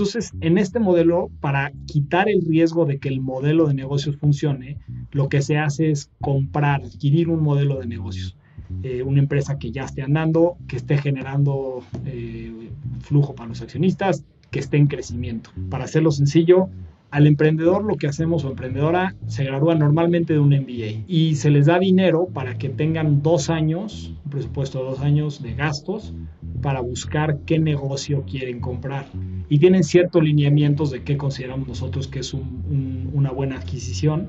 Entonces, en este modelo, para quitar el riesgo de que el modelo de negocios funcione, lo que se hace es comprar, adquirir un modelo de negocios. Eh, una empresa que ya esté andando, que esté generando eh, flujo para los accionistas, que esté en crecimiento. Para hacerlo sencillo, al emprendedor lo que hacemos o emprendedora se gradúa normalmente de un MBA y se les da dinero para que tengan dos años, un presupuesto de dos años de gastos para buscar qué negocio quieren comprar. Y tienen ciertos lineamientos de qué consideramos nosotros que es una buena adquisición.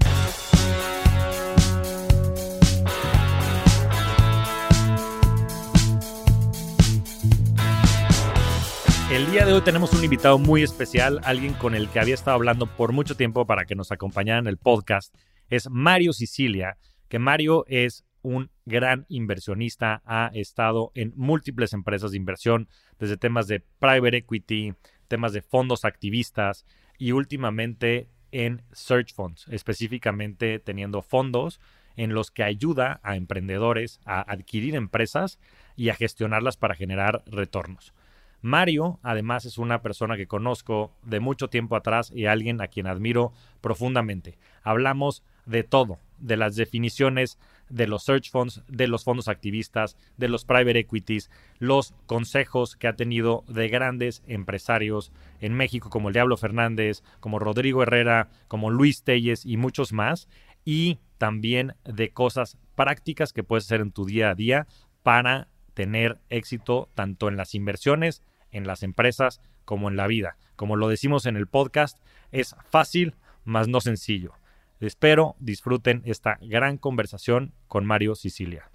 El día de hoy tenemos un invitado muy especial, alguien con el que había estado hablando por mucho tiempo para que nos acompañara en el podcast. Es Mario Sicilia, que Mario es un gran inversionista, ha estado en múltiples empresas de inversión, desde temas de private equity, temas de fondos activistas y últimamente en search funds, específicamente teniendo fondos en los que ayuda a emprendedores a adquirir empresas y a gestionarlas para generar retornos. Mario, además, es una persona que conozco de mucho tiempo atrás y alguien a quien admiro profundamente. Hablamos de todo, de las definiciones de los search funds, de los fondos activistas, de los private equities, los consejos que ha tenido de grandes empresarios en México como el Diablo Fernández, como Rodrigo Herrera, como Luis Telles y muchos más, y también de cosas prácticas que puedes hacer en tu día a día para tener éxito tanto en las inversiones en las empresas como en la vida. Como lo decimos en el podcast, es fácil, mas no sencillo. Espero disfruten esta gran conversación con Mario Sicilia.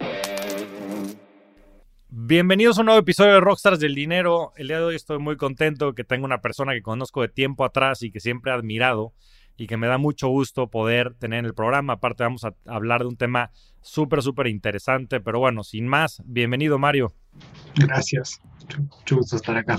Bienvenidos a un nuevo episodio de Rockstars del Dinero. El día de hoy estoy muy contento que tengo una persona que conozco de tiempo atrás y que siempre he admirado y que me da mucho gusto poder tener en el programa. Aparte vamos a hablar de un tema súper, súper interesante. Pero bueno, sin más, bienvenido Mario. Gracias. Mucho gusto estar acá.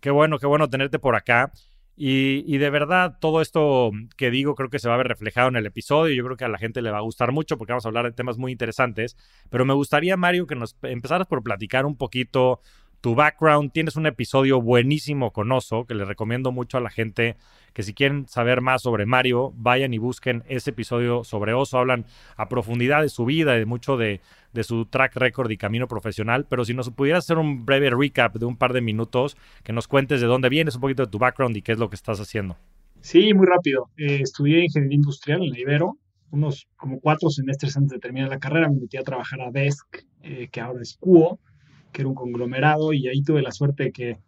Qué bueno, qué bueno tenerte por acá. Y, de verdad, todo esto que digo creo que se va a ver reflejado en el episodio. Yo creo que a la gente le va a gustar mucho porque vamos a hablar de temas muy interesantes. Pero me gustaría, Mario, que nos empezaras por platicar un poquito tu background. Tienes un episodio buenísimo con Oso que le recomiendo mucho a la gente que si quieren saber más sobre Mario, vayan y busquen ese episodio sobre Oso. Hablan a profundidad de su vida y de mucho de, su track record y camino profesional. Pero si nos pudieras hacer un breve recap de un par de minutos, que nos cuentes de dónde vienes, un poquito de tu background y qué es lo que estás haciendo. Sí, muy rápido. Eh, estudié ingeniería industrial en la Ibero. Unos como cuatro semestres antes de terminar la carrera me metí a trabajar a Desk, eh, que ahora es Cuo, que era un conglomerado, y ahí tuve la suerte de que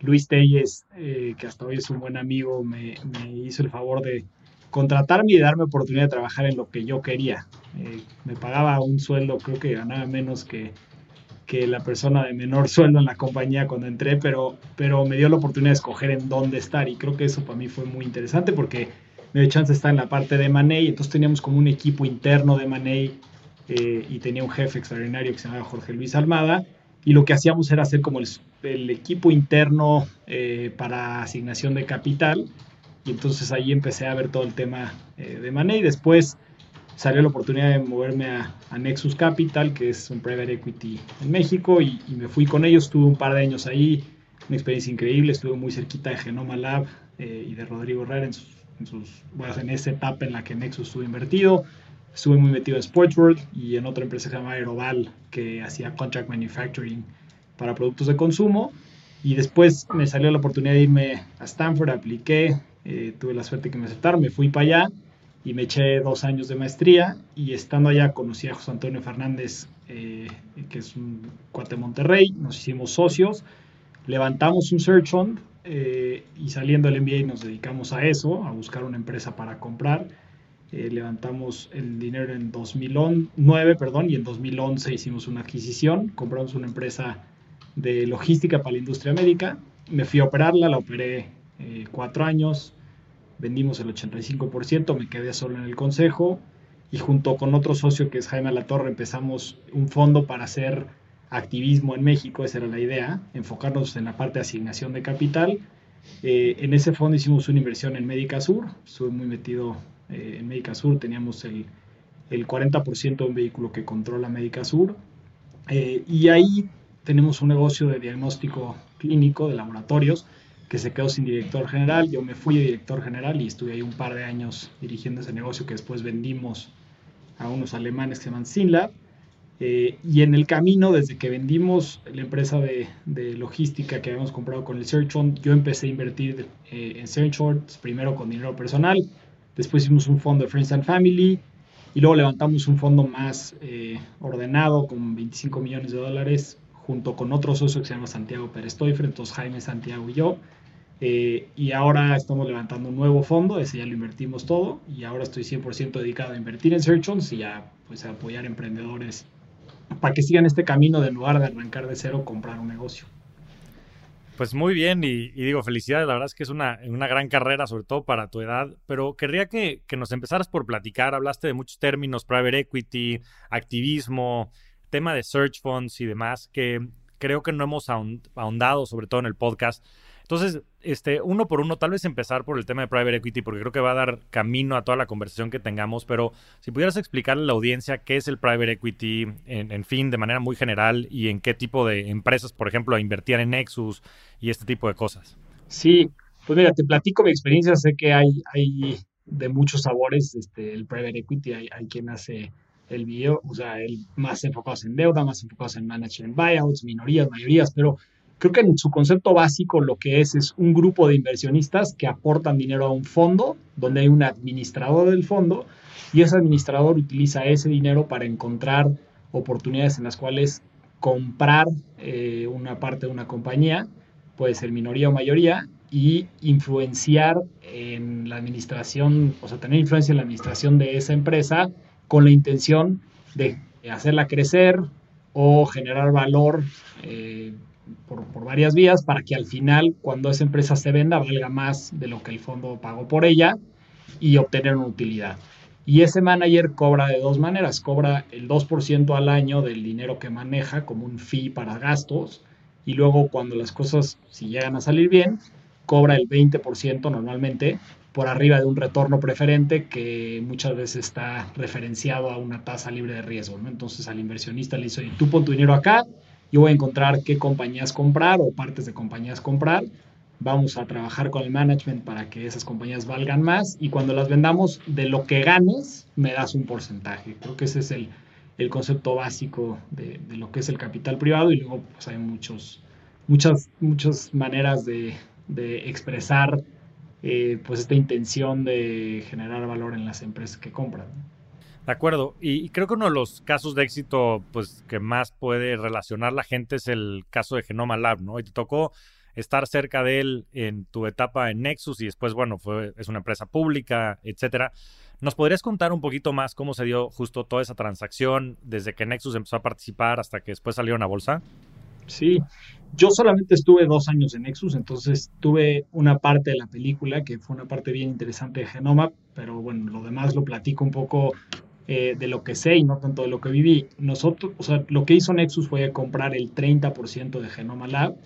Luis Telles, eh, que hasta hoy es un buen amigo, me, hizo el favor de contratarme y darme oportunidad de trabajar en lo que yo quería. Eh, me pagaba un sueldo, creo que ganaba menos que, que la persona de menor sueldo en la compañía cuando entré, pero, pero me dio la oportunidad de escoger en dónde estar y creo que eso para mí fue muy interesante porque me dio chance de estar en la parte de Manei, entonces teníamos como un equipo interno de Manei eh, y tenía un jefe extraordinario que se llamaba Jorge Luis Almada y lo que hacíamos era hacer como el, equipo interno eh, para asignación de capital y entonces ahí empecé a ver todo el tema eh, de Money. Después salió la oportunidad de moverme a, Nexus Capital, que es un private equity en México, y, me fui con ellos. Tuve un par de años ahí, una experiencia increíble. Estuve muy cerquita de Genoma Lab eh, y de Rodrigo Herrera en, sus, en, sus, en esa etapa en la que Nexus estuvo invertido. Estuve muy metido en Sportsworld y en otra empresa que se llama Aeroval, que hacía contract manufacturing para productos de consumo. Y después me salió la oportunidad de irme a Stanford, apliqué, eh, tuve la suerte que me aceptaron, me fui para allá y me eché dos años de maestría. Y estando allá conocí a José Antonio Fernández, eh, que es un cuate de Monterrey, nos hicimos socios, levantamos un search fund eh, y saliendo del MBA nos dedicamos a eso, a buscar una empresa para comprar eh, levantamos el dinero en 2009, perdón, y en 2011 hicimos una adquisición, compramos una empresa de logística para la industria médica, me fui a operarla, la operé eh, cuatro años, vendimos el 85%, me quedé solo en el consejo. Y junto con otro socio que es Jaime Torre empezamos un fondo para hacer activismo en México, esa era la idea, enfocarnos en la parte de asignación de capital. Eh, en ese fondo hicimos una inversión en Médica Sur, estuve muy metido eh, en Médica Sur, teníamos el, el 40% de un vehículo que controla Médica Sur, eh, y ahí tenemos un negocio de diagnóstico clínico de laboratorios que se quedó sin director general. Yo me fui de director general y estuve ahí un par de años dirigiendo ese negocio que después vendimos a unos alemanes que se llaman Sinlab. Eh, y en el camino, desde que vendimos la empresa de, logística que habíamos comprado con el Search yo empecé a invertir eh, en Search primero con dinero personal, después hicimos un fondo de Friends and Family y luego levantamos un fondo más eh, ordenado con 25 millones de dólares junto con otro socio que se llama Santiago Pérez Toifre, entonces Jaime, Santiago y yo. y ahora estamos levantando un nuevo fondo, ese ya lo invertimos todo y ahora estoy 100% dedicado a invertir en Search y a, pues, apoyar emprendedores para que sigan este camino de lugar de arrancar de cero, comprar un negocio. Pues muy bien, y, digo, felicidades, la verdad es que es una, una, gran carrera, sobre todo para tu edad, pero querría que, que, nos empezaras por platicar, hablaste de muchos términos, private equity, activismo, tema de search funds y demás, que creo que no hemos ahondado, sobre todo en el podcast. Entonces, este, uno por uno, tal vez empezar por el tema de private equity, porque creo que va a dar camino a toda la conversación que tengamos, pero si pudieras explicarle a la audiencia qué es el private equity, en, fin, de manera muy general, y en qué tipo de empresas, por ejemplo, invertir en Nexus y este tipo de cosas. Sí, pues mira, te platico mi experiencia, sé que hay, hay de muchos sabores este, el private equity, hay, hay quien hace el video, o sea, el más enfocados en deuda, más enfocados en management buyouts, minorías, mayorías, pero Creo que en su concepto básico lo que es es un grupo de inversionistas que aportan dinero a un fondo, donde hay un administrador del fondo, y ese administrador utiliza ese dinero para encontrar oportunidades en las cuales comprar eh, una parte de una compañía, puede ser minoría o mayoría, y influenciar en la administración, o sea, tener influencia en la administración de esa empresa con la intención de hacerla crecer o generar valor eh, por, varias vías para que al final, cuando esa empresa se venda, valga más de lo que el fondo pagó por ella y obtener una utilidad. Y ese manager cobra de dos maneras. Cobra el 2% al año del dinero que maneja como un fee para gastos. Y luego cuando las cosas, si llegan a salir bien, cobra el 20% normalmente por arriba de un retorno preferente que muchas veces está referenciado a una tasa libre de riesgo. Entonces al inversionista le dice, tú pon tu dinero acá, yo voy a encontrar qué compañías comprar o partes de compañías comprar. Vamos a trabajar con el management para que esas compañías valgan más y cuando las vendamos, de lo que ganes, me das un porcentaje. Creo que ese es el, el concepto básico de, de, lo que es el capital privado y luego pues, hay muchos, muchas, muchas maneras de, de expresar eh, pues esta intención de generar valor en las empresas que compran. De acuerdo. Y, creo que uno de los casos de éxito pues, que más puede relacionar la gente es el caso de Genoma Lab, ¿no? Y te tocó estar cerca de él en tu etapa en Nexus y después, bueno, fue, es una empresa pública, etcétera. ¿Nos podrías contar un poquito más cómo se dio justo toda esa transacción desde que Nexus empezó a participar hasta que después salieron a bolsa? Sí, yo solamente estuve dos años en Nexus, entonces tuve una parte de la película que fue una parte bien interesante de Genoma, pero bueno, lo demás lo platico un poco eh, de lo que sé y no tanto de lo que viví. Nosotros, o sea, lo que hizo Nexus fue comprar el 30% de Genoma Lab.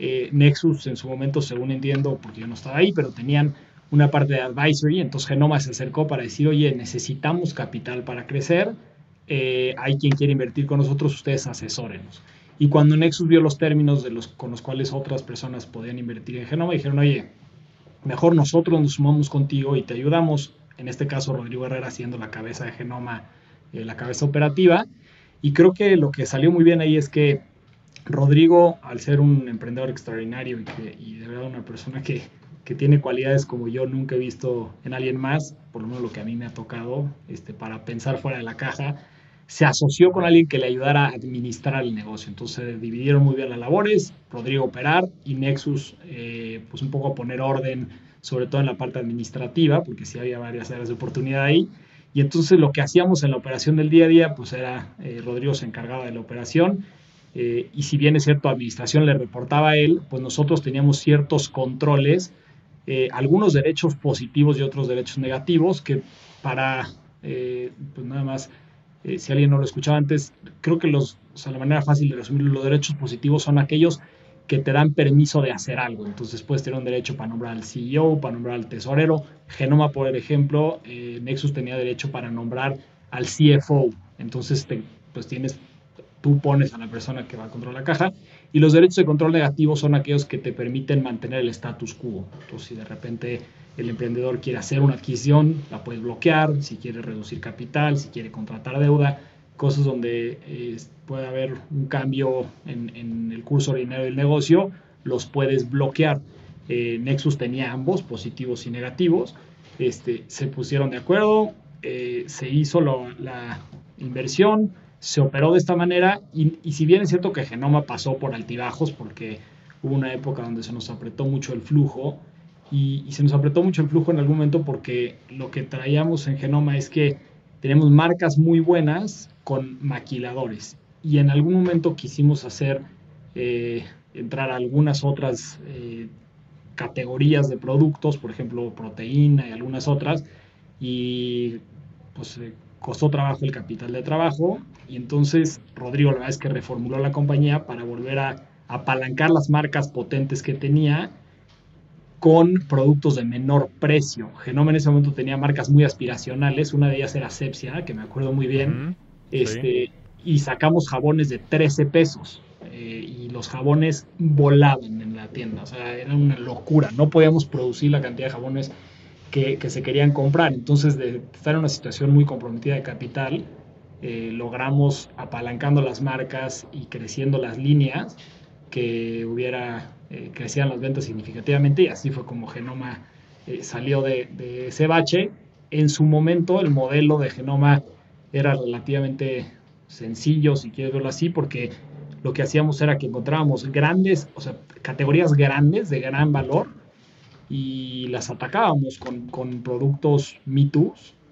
Eh, Nexus en su momento, según entiendo, porque yo no estaba ahí, pero tenían una parte de advisory, entonces Genoma se acercó para decir, oye, necesitamos capital para crecer, eh, hay quien quiere invertir con nosotros, ustedes asesórenos. Y cuando Nexus vio los términos de los, con los cuales otras personas podían invertir en Genoma, dijeron, oye, mejor nosotros nos sumamos contigo y te ayudamos en este caso Rodrigo Herrera siendo la cabeza de Genoma, eh, la cabeza operativa. Y creo que lo que salió muy bien ahí es que Rodrigo, al ser un emprendedor extraordinario y, de verdad una persona que, que, tiene cualidades como yo nunca he visto en alguien más, por lo menos lo que a mí me ha tocado, este, para pensar fuera de la caja, se asoció con alguien que le ayudara a administrar el negocio. Entonces dividieron muy bien las labores, Rodrigo operar y Nexus, eh, pues un poco a poner orden sobre todo en la parte administrativa, porque sí había varias áreas de oportunidad ahí. Y entonces lo que hacíamos en la operación del día a día, pues era, eh, Rodrigo se encargaba de la operación, eh, y si bien es cierto, administración le reportaba a él, pues nosotros teníamos ciertos controles, eh, algunos derechos positivos y otros derechos negativos, que para, pues nada más si alguien no lo escuchaba antes, creo que los, o sea, la manera fácil de resumir los derechos positivos son aquellos que te dan permiso de hacer algo. Entonces puedes tener un derecho para nombrar al CEO, para nombrar al tesorero. Genoma, por ejemplo, eh, Nexus tenía derecho para nombrar al CFO. Entonces, te, pues tienes, tú pones a la persona que va a controlar la caja. Y los derechos de control negativo son aquellos que te permiten mantener el status quo. Entonces, si de repente el emprendedor quiere hacer una adquisición, la puedes bloquear. Si quiere reducir capital, si quiere contratar deuda, cosas donde eh, puede haber un cambio en, el curso ordinario del negocio, los puedes bloquear. Eh, Nexus tenía ambos, positivos y negativos. Este, se pusieron de acuerdo, eh, se hizo la inversión, se operó de esta manera y, si bien es cierto que Genoma pasó por altibajos porque hubo una época donde se nos apretó mucho el flujo y, y se nos apretó mucho el flujo en algún momento porque lo que traíamos en Genoma es que tenemos marcas muy buenas con maquiladores. Y en algún momento quisimos hacer, eh, entrar algunas otras eh, categorías de productos, por ejemplo, proteína y algunas otras, y pues eh, costó trabajo el capital de trabajo, y entonces Rodrigo la verdad es que reformuló la compañía para volver a apalancar las marcas potentes que tenía con productos de menor precio. Genoma en ese momento tenía marcas muy aspiracionales, una de ellas era Sepsia, que me acuerdo muy bien, este, y sacamos jabones de 13 pesos. Eh, y los jabones volaban en la tienda, o sea, era una locura. No podíamos producir la cantidad de jabones que, se querían comprar. Entonces, de estar en una situación muy comprometida de capital, eh, logramos apalancando las marcas y creciendo las líneas que hubiera eh, crecían las ventas significativamente y así fue como Genoma salió de, de, ese bache. En su momento el modelo de Genoma era relativamente sencillo, si quieres verlo así, porque lo que hacíamos era que encontrábamos grandes, o sea, categorías grandes de gran valor y las atacábamos con, con productos Me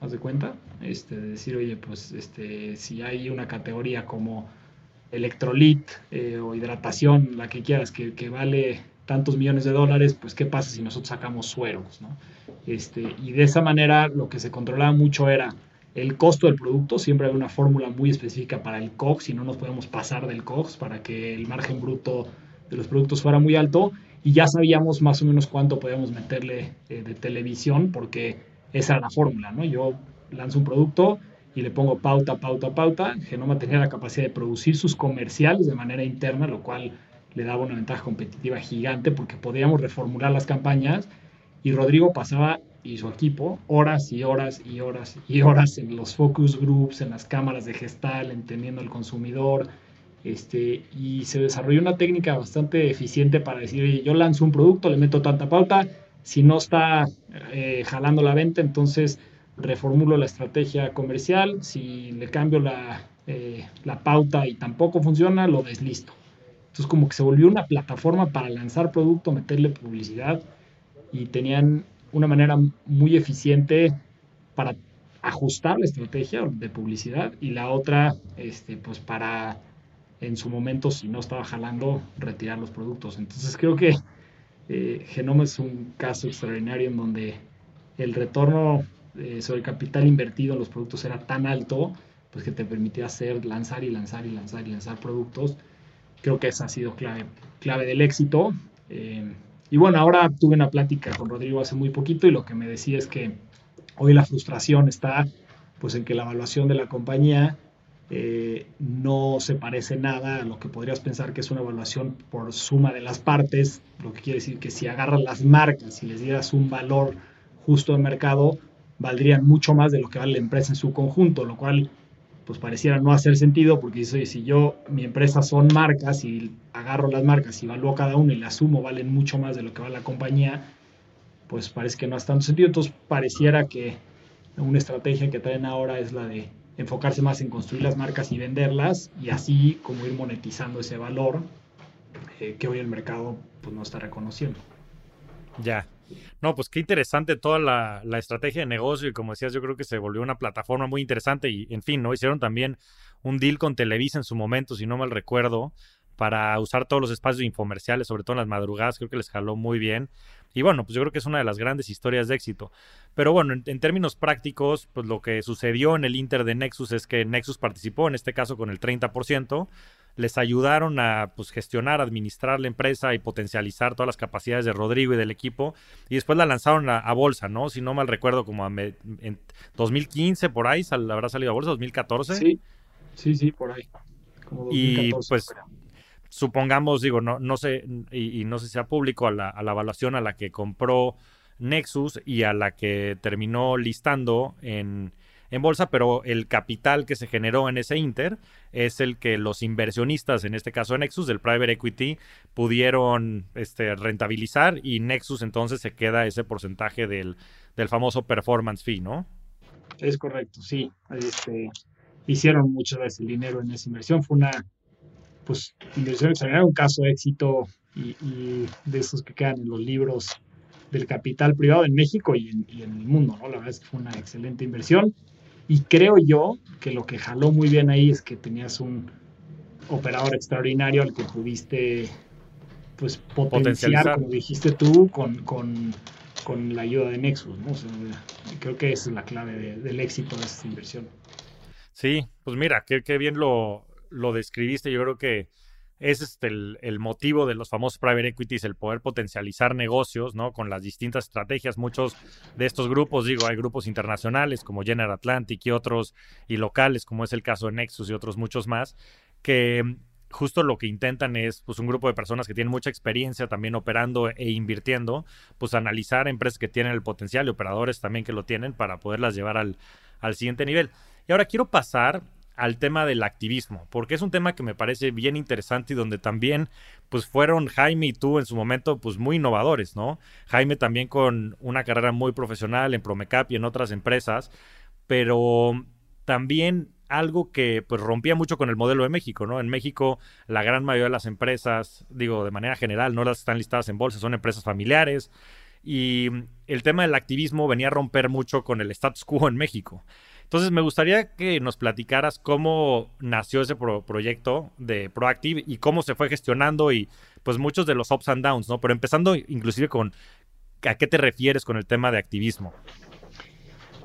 haz de cuenta, este, decir, oye, pues este, si hay una categoría como electrolit eh, o hidratación, la que quieras, que, que, vale tantos millones de dólares, pues qué pasa si nosotros sacamos sueros, ¿no? Este, y de esa manera lo que se controlaba mucho era el costo del producto, siempre hay una fórmula muy específica para el COX y no nos podemos pasar del COX para que el margen bruto de los productos fuera muy alto y ya sabíamos más o menos cuánto podíamos meterle eh, de televisión porque esa era la fórmula, ¿no? Yo lanzo un producto y le pongo pauta, pauta, pauta. Genoma tenía la capacidad de producir sus comerciales de manera interna, lo cual le daba una ventaja competitiva gigante porque podíamos reformular las campañas y Rodrigo pasaba y su equipo horas y horas y horas y horas en los focus groups, en las cámaras de gestal, entendiendo al consumidor. Este, y se desarrolló una técnica bastante eficiente para decir, yo lanzo un producto, le meto tanta pauta, si no está eh, jalando la venta, entonces reformulo la estrategia comercial, si le cambio la, eh, la pauta y tampoco funciona, lo deslisto. Entonces como que se volvió una plataforma para lanzar producto, meterle publicidad y tenían una manera muy eficiente para ajustar la estrategia de publicidad y la otra, este, pues para en su momento, si no estaba jalando, retirar los productos. Entonces creo que eh, Genoma es un caso extraordinario en donde el retorno eh, sobre el capital invertido en los productos era tan alto, pues que te permitía hacer, lanzar y lanzar y lanzar y lanzar productos. Creo que esa ha sido clave, clave del éxito. Eh, y bueno, ahora tuve una plática con Rodrigo hace muy poquito y lo que me decía es que hoy la frustración está pues en que la evaluación de la compañía eh, no se parece nada a lo que podrías pensar que es una evaluación por suma de las partes, lo que quiere decir que si agarras las marcas y les dieras un valor justo de mercado, valdrían mucho más de lo que vale la empresa en su conjunto, lo cual pues pareciera no hacer sentido porque si yo, mi empresa son marcas y agarro las marcas y evalúo cada una y las sumo, valen mucho más de lo que vale la compañía, pues parece que no hace tanto sentido. Entonces pareciera que una estrategia que traen ahora es la de enfocarse más en construir las marcas y venderlas y así como ir monetizando ese valor eh, que hoy el mercado pues no está reconociendo. Ya, no, pues qué interesante toda la, estrategia de negocio y como decías, yo creo que se volvió una plataforma muy interesante y, en fin, ¿no? Hicieron también un deal con Televisa en su momento, si no mal recuerdo, para usar todos los espacios infomerciales, sobre todo en las madrugadas, creo que les jaló muy bien. Y bueno, pues yo creo que es una de las grandes historias de éxito. Pero bueno, en, términos prácticos, pues lo que sucedió en el Inter de Nexus es que Nexus participó, en este caso con el 30%, les ayudaron a pues, gestionar, administrar la empresa y potencializar todas las capacidades de Rodrigo y del equipo. Y después la lanzaron a, bolsa, ¿no? Si no mal recuerdo, como en 2015 por ahí habrá salido a bolsa, 2014. Sí, sí, sí, por ahí. y pues supongamos, digo, no, no sé, y, no sé si sea público, a la, a la evaluación a la que compró Nexus y a la que terminó listando en, en bolsa, pero el capital que se generó en ese Inter es el que los inversionistas, en este caso Nexus, del private equity, pudieron este, rentabilizar y Nexus entonces se queda ese porcentaje del, del famoso performance fee, ¿no? Es correcto, sí. Este, hicieron mucho de ese dinero en esa inversión. Fue una pues, inversión extraordinaria, un caso de éxito y, de esos que quedan en los libros del capital privado en México y en, y en el mundo, ¿no? La verdad es que fue una excelente inversión. Y creo yo que lo que jaló muy bien ahí es que tenías un operador extraordinario al que pudiste pues potenciar, como dijiste tú, con, con, con, la ayuda de Nexus. ¿no? creo que esa es la clave del éxito de esta inversión. Sí, pues mira, qué, qué bien lo, lo describiste. Yo creo que es este el, motivo de los famosos private equities, el poder potencializar negocios, ¿no? Con las distintas estrategias. Muchos de estos grupos, digo, hay grupos internacionales como General Atlantic y otros, y locales, como es el caso de Nexus y otros muchos más, que justo lo que intentan es, pues, un grupo de personas que tienen mucha experiencia también operando e invirtiendo, pues, analizar empresas que tienen el potencial y operadores también que lo tienen para poderlas llevar al siguiente nivel. Y ahora quiero pasar al tema del activismo, porque es un tema que me parece bien interesante y donde también pues fueron Jaime y tú en su momento pues muy innovadores, ¿no? Jaime también con una carrera muy profesional en Promecap y en otras empresas, pero también algo que pues rompía mucho con el modelo de México, ¿no? En México la gran mayoría de las empresas, digo de manera general, no las están listadas en bolsa, son empresas familiares y el tema del activismo venía a romper mucho con el status quo en México. Entonces, me gustaría que nos platicaras cómo nació ese proyecto de Proactive y cómo se fue gestionando y pues muchos de los ups and downs, ¿no? Pero empezando inclusive con a qué te refieres con el tema de activismo.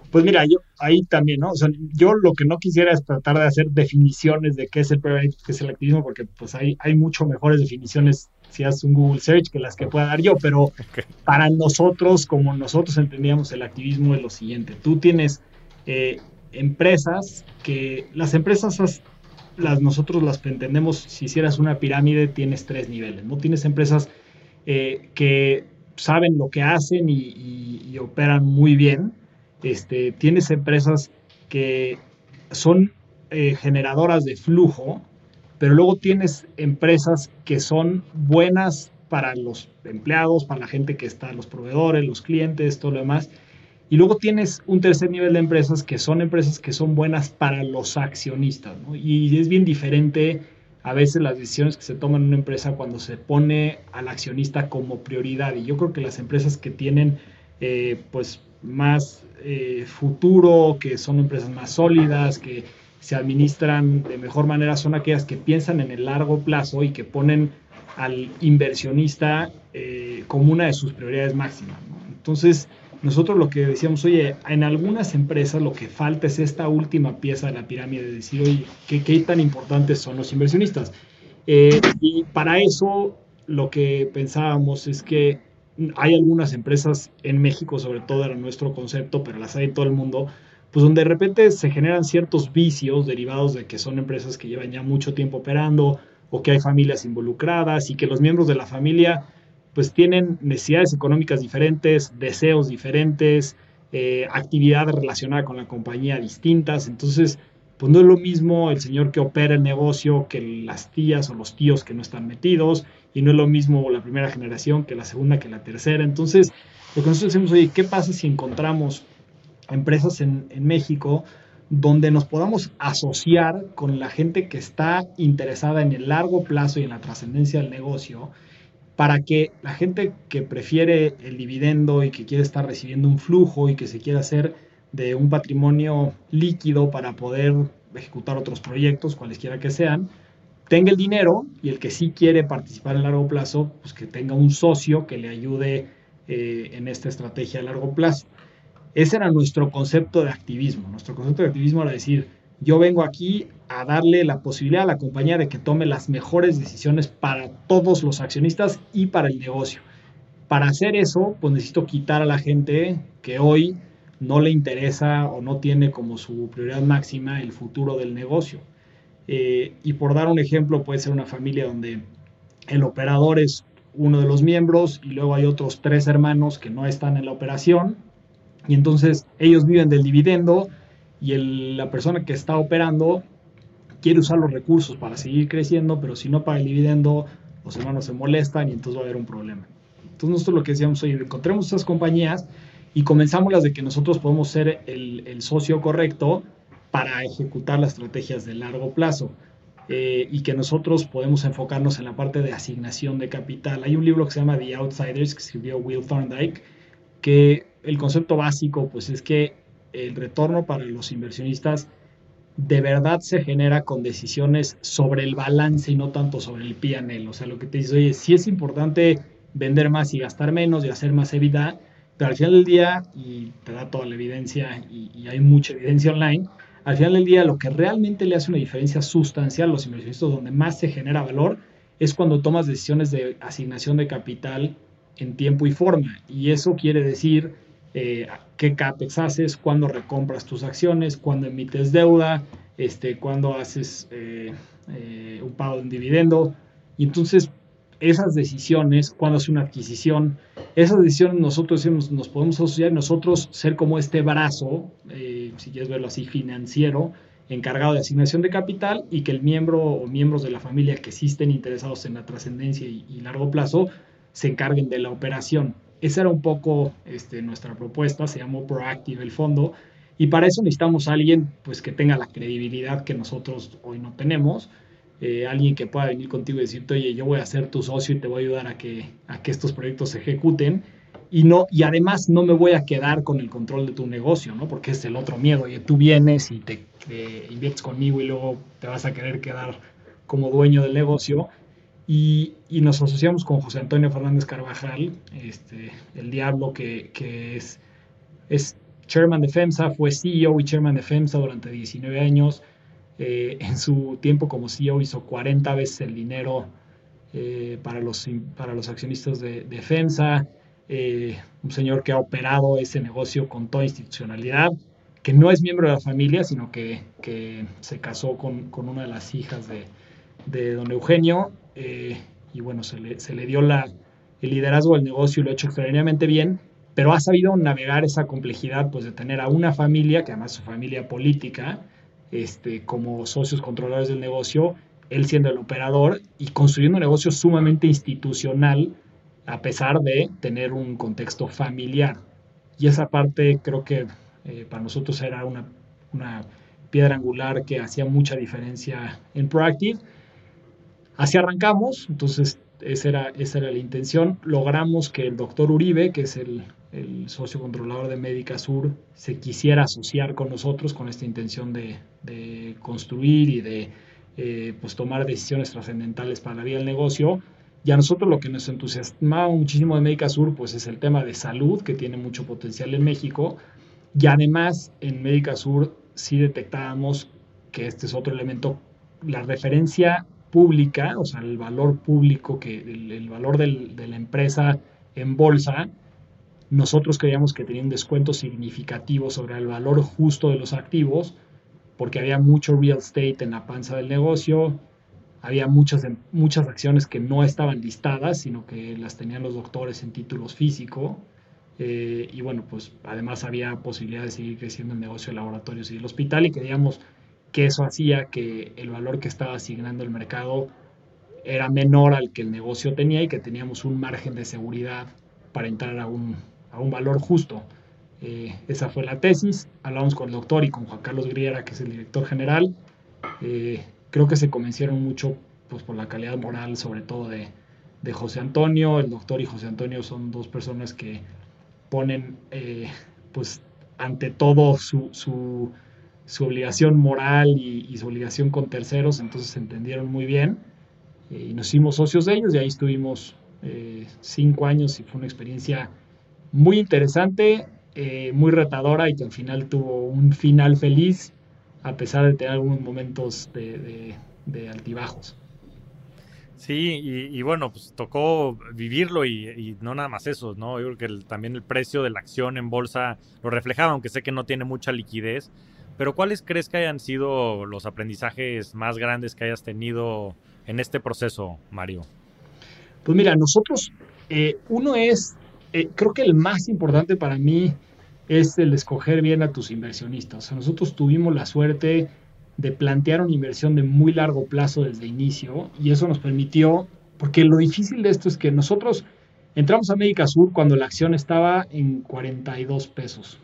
Pues mira, yo ahí también, ¿no? O sea, yo lo que no quisiera es tratar de hacer definiciones de qué es el qué es el activismo, porque pues hay, hay mucho mejores definiciones si haces un Google Search que las que pueda dar yo, pero para nosotros, como nosotros entendíamos el activismo, es lo siguiente. Tú tienes eh, empresas que las empresas las, nosotros las entendemos, si hicieras una pirámide tienes tres niveles, ¿no? Tienes empresas eh, que saben lo que hacen y, operan muy bien, este, tienes empresas que son eh, generadoras de flujo, pero luego tienes empresas que son buenas para los empleados, para la gente que está, los proveedores, los clientes, todo lo demás, y luego tienes un tercer nivel de empresas que son empresas que son buenas para los accionistas, ¿no? Y es bien diferente a veces las decisiones que se toman en una empresa cuando se pone al accionista como prioridad. Y yo creo que las empresas que tienen eh, pues más eh, futuro, que son empresas más sólidas, que se administran de mejor manera, son aquellas que piensan en el largo plazo y que ponen al inversionista eh, como una de sus prioridades máximas. Entonces, nosotros lo que decíamos, oye, en algunas empresas lo que falta es esta última pieza de la pirámide, de decir, oye, ¿qué, qué tan importantes son los inversionistas? Eh, y para eso lo que pensábamos es que hay algunas empresas en México, sobre todo era nuestro concepto, pero las hay en todo el mundo, pues donde de repente se generan ciertos vicios derivados de que son empresas que llevan ya mucho tiempo operando o que hay familias involucradas y que los miembros de la familia pues tienen necesidades económicas diferentes, deseos diferentes, eh, actividades relacionadas con la compañía distintas. Entonces, pues no es lo mismo el señor que opera el negocio que las tías o los tíos que no están metidos, y no es lo mismo la primera generación que la segunda que la tercera. Entonces, lo que nosotros decimos, oye, ¿qué pasa si encontramos empresas en México donde nos podamos asociar con la gente que está interesada en el largo plazo y en la trascendencia del negocio? Para que la gente que prefiere el dividendo y que quiere estar recibiendo un flujo y que se quiere hacer de un patrimonio líquido para poder ejecutar otros proyectos, cualesquiera que sean, tenga el dinero y el que sí quiere participar en largo plazo, pues que tenga un socio que le ayude eh, en esta estrategia a largo plazo. Ese era nuestro concepto de activismo. Nuestro concepto de activismo era decir, yo vengo aquí a darle la posibilidad a la compañía de que tome las mejores decisiones para todos los accionistas y para el negocio. Para hacer eso, pues necesito quitar a la gente que hoy no le interesa o no tiene como su prioridad máxima el futuro del negocio. Eh, y por dar un ejemplo, puede ser una familia donde el operador es uno de los miembros y luego hay otros tres hermanos que no están en la operación y entonces ellos viven del dividendo y la persona que está operando quiere usar los recursos para seguir creciendo, pero si no paga el dividendo, los hermanos se molestan y entonces va a haber un problema. Entonces nosotros lo que decíamos, oye, encontremos estas compañías y comenzamos las de que nosotros podemos ser el, socio correcto para ejecutar las estrategias de largo plazo. Eh, y que nosotros podemos enfocarnos en la parte de asignación de capital. Hay un libro que se llama The Outsiders que escribió Will Thorndike, que el concepto básico pues es que el retorno para los inversionistas de verdad se genera con decisiones sobre el balance y no tanto sobre el PNL. O sea, lo que te dice, oye, sí es importante vender más y gastar menos y hacer más EBITDA, pero al final del día, y te da toda la evidencia y, hay mucha evidencia online, al final del día lo que realmente le hace una diferencia sustancial a los inversionistas donde más se genera valor es cuando tomas decisiones de asignación de capital en tiempo y forma. Y eso quiere decir eh, qué CAPEX haces, cuándo recompras tus acciones, cuándo emites deuda, este, cuándo haces eh, eh, un pago de dividendo. Y entonces esas decisiones, cuando hace una adquisición, esas decisiones nosotros nos podemos asociar, nosotros ser como este brazo, si quieres verlo así, financiero, encargado de asignación de capital y que el miembro o miembros de la familia que sí estén interesados en la trascendencia y largo plazo se encarguen de la operación. Esa era un poco este, nuestra propuesta, se llamó Proactive el fondo, y para eso necesitamos a alguien pues, que tenga la credibilidad que nosotros hoy no tenemos, eh, alguien que pueda venir contigo y decirte, oye, yo voy a ser tu socio y te voy a ayudar a que, a que estos proyectos se ejecuten, y, no, y además no me voy a quedar con el control de tu negocio, ¿no? porque es el otro miedo, oye, tú vienes y te inviertes conmigo y luego te vas a querer quedar como dueño del negocio, y, nos asociamos con José Antonio Fernández Carvajal, este, el diablo que, es, es chairman de FEMSA, fue CEO y chairman de FEMSA durante 19 años. Eh, en su tiempo como CEO hizo 40 veces el dinero eh, para, los, para los accionistas de, FEMSA. Eh, un señor que ha operado ese negocio con toda institucionalidad, que no es miembro de la familia, sino que, se casó con, una de las hijas de, de don Eugenio eh, y bueno, se le, se le dio la, el liderazgo del negocio y lo ha hecho extraordinariamente bien, pero ha sabido navegar esa complejidad pues de tener a una familia, que además su familia política, este, como socios controladores del negocio, él siendo el operador y construyendo un negocio sumamente institucional a pesar de tener un contexto familiar. Y esa parte creo que eh, para nosotros era una, una piedra angular que hacía mucha diferencia en Proactive Así arrancamos, entonces esa era, esa era la intención. Logramos que el doctor Uribe, que es el, socio controlador de Médica Sur, se quisiera asociar con nosotros con esta intención de, construir y de eh, pues tomar decisiones trascendentales para la vida del negocio. Y a nosotros lo que nos entusiasmaba muchísimo de Médica Sur pues es el tema de salud, que tiene mucho potencial en México. Y además en Médica Sur sí detectábamos que este es otro elemento, la referencia pública, o sea, el valor público, que el, valor de la empresa en bolsa, nosotros creíamos que tenía un descuento significativo sobre el valor justo de los activos, porque había mucho real estate en la panza del negocio, había muchas, muchas acciones que no estaban listadas, sino que las tenían los doctores en títulos físicos. Eh, y bueno, pues además había posibilidad de seguir creciendo el negocio de laboratorios y el hospital y queríamos que eso hacía que el valor que estaba asignando el mercado era menor al que el negocio tenía y que teníamos un margen de seguridad para entrar a un, a un valor justo. Eh, esa fue la tesis. Hablamos con el doctor y con Juan Carlos Griera, que es el director general. Eh, creo que se convencieron mucho pues, por la calidad moral, sobre todo de, de, José Antonio. El doctor y José Antonio son dos personas que ponen eh, pues, ante todo su, su su obligación moral y, su obligación con terceros, entonces se entendieron muy bien eh, y nos hicimos socios de ellos y ahí estuvimos eh, cinco años y fue una experiencia muy interesante, eh, muy retadora y que al final tuvo un final feliz a pesar de tener algunos momentos de, altibajos. Sí, y, bueno, pues tocó vivirlo y, no nada más eso, ¿no? Yo creo que también el precio de la acción en bolsa lo reflejaba, aunque sé que no tiene mucha liquidez. Pero ¿cuáles crees que hayan sido los aprendizajes más grandes que hayas tenido en este proceso, Mario? Pues mira, nosotros, eh, uno es, eh, creo que el más importante para mí es el escoger bien a tus inversionistas. O sea, nosotros tuvimos la suerte de plantear una inversión de muy largo plazo desde inicio y eso nos permitió, porque lo difícil de esto es que nosotros entramos a América Sur cuando la acción estaba en 42 pesos.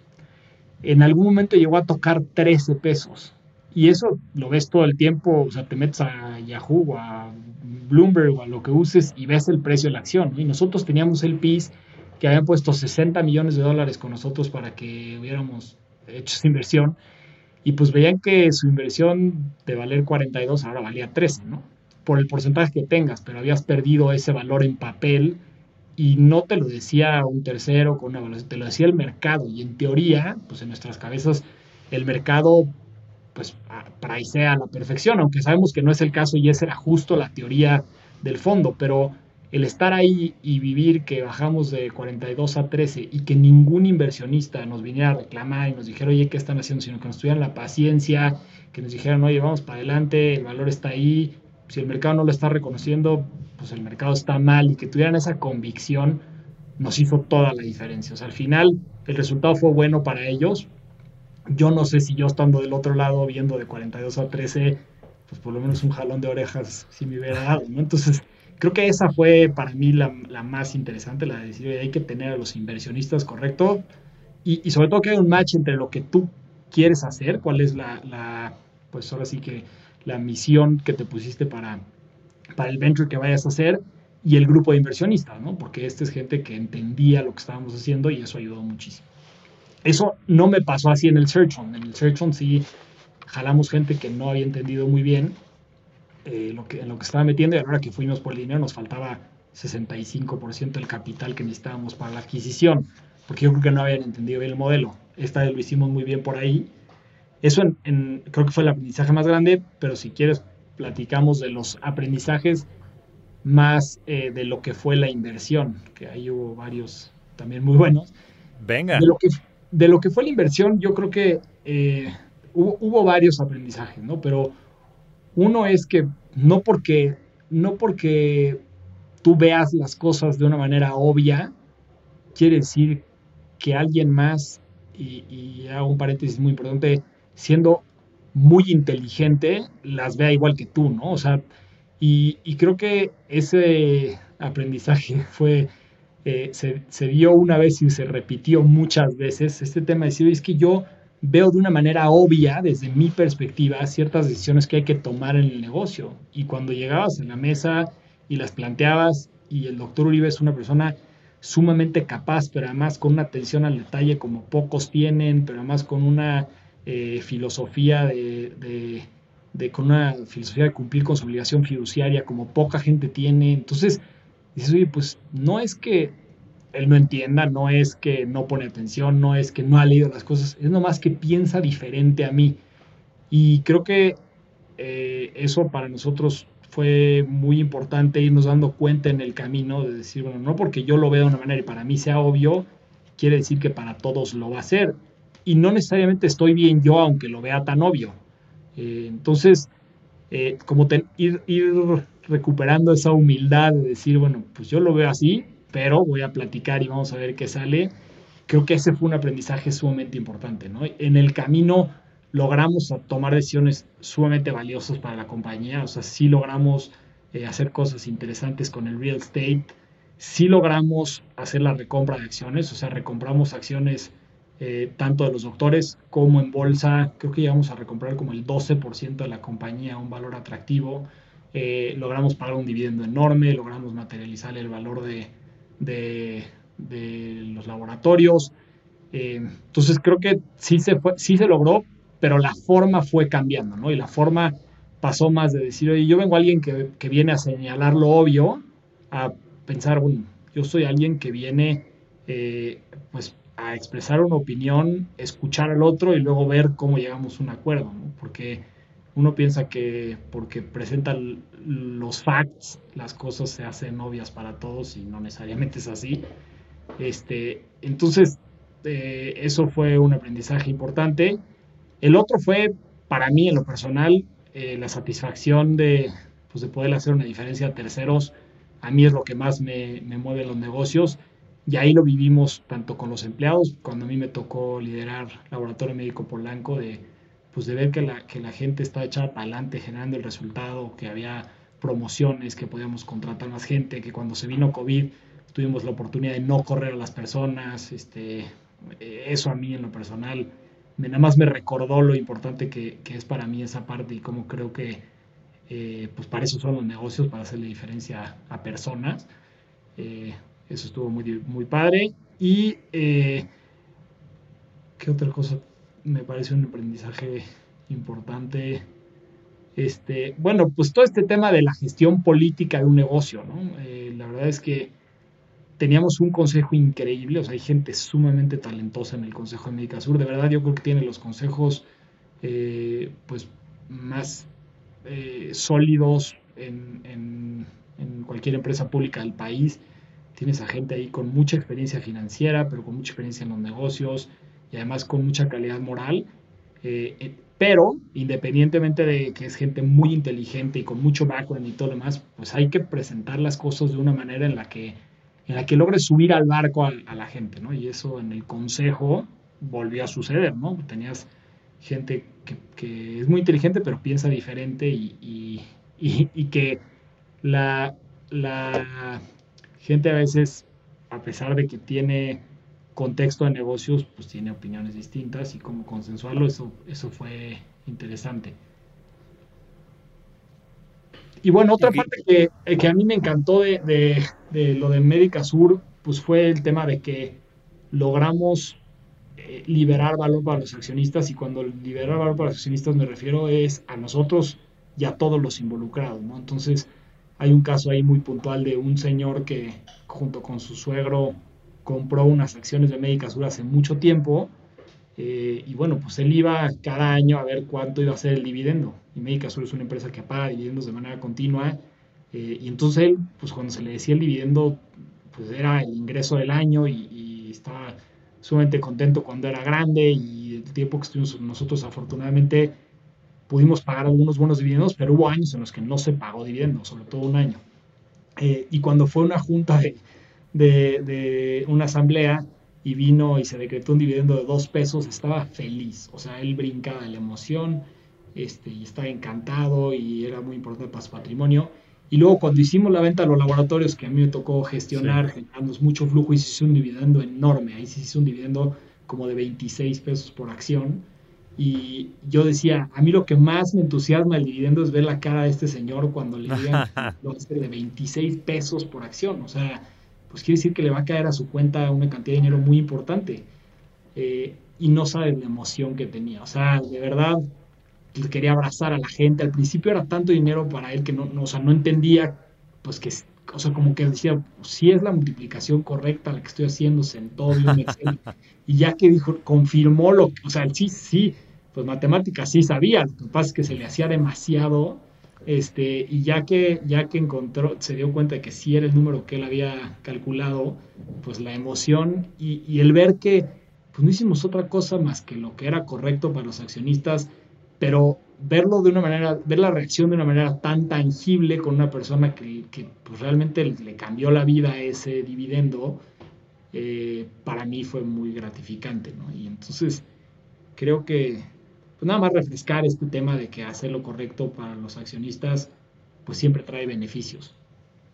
En algún momento llegó a tocar 13 pesos. Y eso lo ves todo el tiempo, o sea, te metes a Yahoo a Bloomberg o a lo que uses y ves el precio de la acción. Y nosotros teníamos el PIS que habían puesto 60 millones de dólares con nosotros para que hubiéramos hecho esa inversión. Y pues veían que su inversión de valer 42 ahora valía 13, ¿no? Por el porcentaje que tengas, pero habías perdido ese valor en papel y no te lo decía un tercero con una evaluación, te lo decía el mercado. Y en teoría, pues en nuestras cabezas, el mercado pues sea a la perfección, aunque sabemos que no es el caso y esa era justo la teoría del fondo, pero el estar ahí y vivir que bajamos de 42 a 13 y que ningún inversionista nos viniera a reclamar y nos dijera, oye, ¿qué están haciendo? Sino que nos tuvieran la paciencia, que nos dijeran, oye, vamos para adelante, el valor está ahí, si el mercado no lo está reconociendo, pues el mercado está mal y que tuvieran esa convicción nos hizo toda la diferencia. O sea, al final el resultado fue bueno para ellos. Yo no sé si yo estando del otro lado viendo de 42 a 13, pues por lo menos un jalón de orejas si me hubiera dado. Entonces, creo que esa fue para mí la, más interesante, la de decir, hay que tener a los inversionistas correcto y, sobre todo que hay un match entre lo que tú quieres hacer, cuál es la, pues ahora sí que la misión que te pusiste para, para el venture que vayas a hacer y el grupo de inversionistas, ¿no? Porque esta es gente que entendía lo que estábamos haciendo y eso ayudó muchísimo. Eso no me pasó así en el Search On. En el Search On sí jalamos gente que no había entendido muy bien eh, lo que, en lo que estaba metiendo y ahora que fuimos por el dinero nos faltaba 65% del capital que necesitábamos para la adquisición, porque yo creo que no habían entendido bien el modelo. Esta vez lo hicimos muy bien por ahí. Eso en, creo que fue el aprendizaje más grande, pero si quieres platicamos de los aprendizajes más eh, de lo que fue la inversión, que ahí hubo varios también muy buenos. Venga. De lo que, de lo que fue la inversión, yo creo que eh, hubo, hubo, varios aprendizajes, ¿no? Pero uno es que no porque, no porque tú veas las cosas de una manera obvia, quiere decir que alguien más, y, hago un paréntesis muy importante, siendo muy inteligente, las vea igual que tú, ¿no? O sea, y, creo que ese aprendizaje fue, eh, se, se, dio una vez y se repitió muchas veces, este tema de decir, es que yo veo de una manera obvia, desde mi perspectiva, ciertas decisiones que hay que tomar en el negocio. Y cuando llegabas en la mesa y las planteabas, y el doctor Uribe es una persona sumamente capaz, pero además con una atención al detalle como pocos tienen, pero además con una eh, filosofía de, de, con una filosofía de cumplir con su obligación fiduciaria como poca gente tiene. Entonces, dices, oye, pues no es que él no entienda, no es que no pone atención, no es que no ha leído las cosas, es nomás que piensa diferente a mí. Y creo que eh, eso para nosotros fue muy importante irnos dando cuenta en el camino de decir, bueno, no porque yo lo veo de una manera y para mí sea obvio, quiere decir que para todos lo va a ser. Y no necesariamente estoy bien yo aunque lo vea tan obvio. Eh, entonces, eh, como ir, ir recuperando esa humildad de decir, bueno, pues yo lo veo así, pero voy a platicar y vamos a ver qué sale. Creo que ese fue un aprendizaje sumamente importante, ¿no? En el camino logramos tomar decisiones sumamente valiosas para la compañía, o sea, sí logramos eh, hacer cosas interesantes con el real estate, sí logramos hacer la recompra de acciones, o sea, recompramos acciones eh, tanto de los doctores como en bolsa, creo que llegamos a recomprar como el 12% de la compañía a un valor atractivo, eh, logramos pagar un dividendo enorme, logramos materializar el valor de, de, los laboratorios. Eh, entonces creo que sí se, fue, sí se logró, pero la forma fue cambiando, ¿no? Y la forma pasó más de decir, oye, yo vengo a alguien que, viene a señalar lo obvio, a pensar, bueno, yo soy alguien que viene pues a expresar una opinión, escuchar al otro y luego ver cómo llegamos a un acuerdo, porque uno piensa que porque presentan los facts, las cosas se hacen obvias para todos y no necesariamente es así. Este, entonces, eh, eso fue un aprendizaje importante. El otro fue, para mí, en lo personal, eh, la satisfacción de, pues, de poder hacer una diferencia a terceros. A mí es lo que más me, me mueve en los negocios. Y ahí lo vivimos tanto con los empleados, cuando a mí me tocó liderar Laboratorio Médico Polanco, de, pues de ver que la, que la gente está echada para adelante generando el resultado, que había promociones, que podíamos contratar más gente, que cuando se vino COVID tuvimos la oportunidad de no correr a las personas, este, eso a mí en lo personal, me, nada más me recordó lo importante que, que, es para mí esa parte y cómo creo que eh, pues para eso son los negocios, para hacerle diferencia a personas. Eh, eso estuvo muy, muy padre. Y eh, qué otra cosa me parece un aprendizaje importante. Este, bueno, pues todo este tema de la gestión política de un negocio, ¿no? la verdad es que teníamos un consejo increíble, o sea, hay gente sumamente talentosa en el Consejo de Médica Sur, de verdad yo creo que tiene los consejos eh, pues más eh, sólidos en, en, cualquier empresa pública del país. Tienes a gente ahí con mucha experiencia financiera, pero con mucha experiencia en los negocios y además con mucha calidad moral. Eh, pero independientemente de que es gente muy inteligente y con mucho background y todo lo demás, pues hay que presentar las cosas de una manera en la que en la que logres subir al barco a, la gente, ¿no? Y eso en el consejo volvió a suceder, ¿no? Tenías gente que, es muy inteligente pero piensa diferente y, que la, la, gente a veces, a pesar de que tiene contexto de negocios, pues tiene opiniones distintas y como consensuarlo, eso, eso fue interesante. Y bueno, otra parte que, eh, que, a mí me encantó de, de, lo de Médica Sur, pues fue el tema de que logramos eh, liberar valor para los accionistas y cuando liberar valor para los accionistas me refiero es a nosotros y a todos los involucrados, ¿no? Entonces hay un caso ahí muy puntual de un señor que junto con su suegro compró unas acciones de Médica Sur hace mucho tiempo eh, y bueno, pues él iba cada año a ver cuánto iba a ser el dividendo. Y Médica Sur es una empresa que paga dividendos de manera continua. Eh, y entonces él, pues cuando se le decía el dividendo, pues era el ingreso del año y, estaba sumamente contento cuando era grande y el tiempo que estuvimos nosotros afortunadamente pudimos pagar algunos buenos dividendos, pero hubo años en los que no se pagó dividendos, sobre todo un año. Eh, y cuando fue una junta de, de, de una asamblea, y vino y se decretó un dividendo de dos pesos, estaba feliz. O sea, él brincaba de la emoción este, y estaba encantado y era muy importante para su patrimonio. Y luego cuando hicimos la venta a los laboratorios, que a mí me tocó gestionar, generando mucho flujo, y se hizo un dividendo enorme. Ahí se hizo un dividendo como de 26 pesos por acción. Y yo decía, a mí lo que más me entusiasma el dividendo es ver la cara de este señor cuando le digan de 26 pesos por acción. O sea, pues quiere decir que le va a caer a su cuenta una cantidad de dinero muy importante. Eh, y no sabe la emoción que tenía. O sea, de verdad, quería abrazar a la gente. Al principio era tanto dinero para él que no, no, o sea, no entendía, pues que, o sea, como que decía, si es la multiplicación correcta la que estoy haciendo, sentó, y ya que dijo, confirmó lo que, o sea, sí, sí, pues matemáticas sí sabía, lo que pasa es que se le hacía demasiado este, y ya que, ya que encontró, se dio cuenta de que sí era el número que él había calculado, pues la emoción y, el ver que pues no hicimos otra cosa más que lo que era correcto para los accionistas, pero verlo de una manera, ver la reacción de una manera tan tangible con una persona que, pues realmente le cambió la vida a ese dividendo, eh, para mí fue muy gratificante. Y entonces creo que pues nada más refrescar este tema de que hacer lo correcto para los accionistas, pues siempre trae beneficios.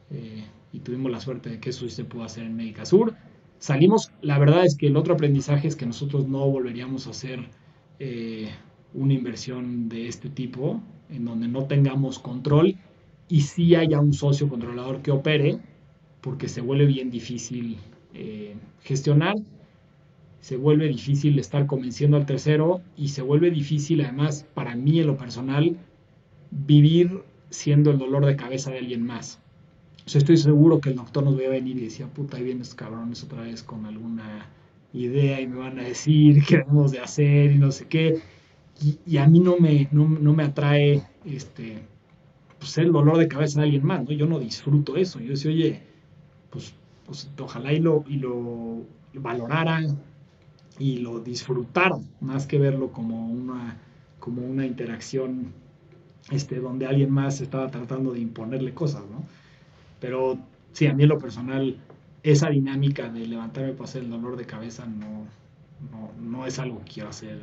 Eh, y tuvimos la suerte de que eso se pudo hacer en Médica Sur. Salimos, la verdad es que el otro aprendizaje es que nosotros no volveríamos a hacer eh, una inversión de este tipo, en donde no tengamos control y sí haya un socio controlador que opere, porque se vuelve bien difícil eh, gestionar se vuelve difícil estar convenciendo al tercero y se vuelve difícil además para mí en lo personal vivir siendo el dolor de cabeza de alguien más. pues estoy seguro que el doctor nos veía venir y decía, puta, ahí vienes cabrones otra vez con alguna idea y me van a decir qué debemos de hacer y no sé qué. Y, a mí no me, no, me atrae este, pues el dolor de cabeza de alguien más, ¿no? Yo no disfruto eso. Yo decía, oye, pues, pues ojalá y lo, y lo valoraran y lo disfrutaran, más que verlo como una, como una interacción este, donde alguien más estaba tratando de imponerle cosas, ¿no? Pero sí, a mí en lo personal, esa dinámica de levantarme para hacer el dolor de cabeza no, no, es algo que quiero hacer.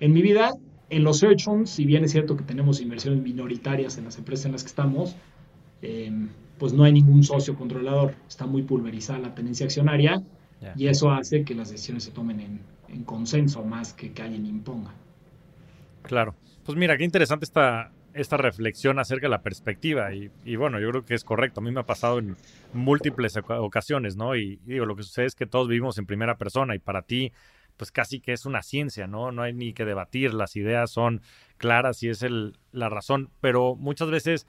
En mi vida, en los search si bien es cierto que tenemos inversiones minoritarias en las empresas en las que estamos, em, pues no hay ningún socio controlador, está muy pulverizada la tenencia accionaria y eso hace que las decisiones se tomen en, en consenso más que que alguien imponga. Claro. Pues mira, qué interesante esta, esta reflexión acerca de la perspectiva. Y, bueno, yo creo que es correcto. A mí me ha pasado en múltiples ocasiones, ¿no? Y, digo, lo que sucede es que todos vivimos en primera persona y para ti, pues casi que es una ciencia, ¿no? No hay ni que debatir, las ideas son claras y es el, la razón. Pero muchas veces,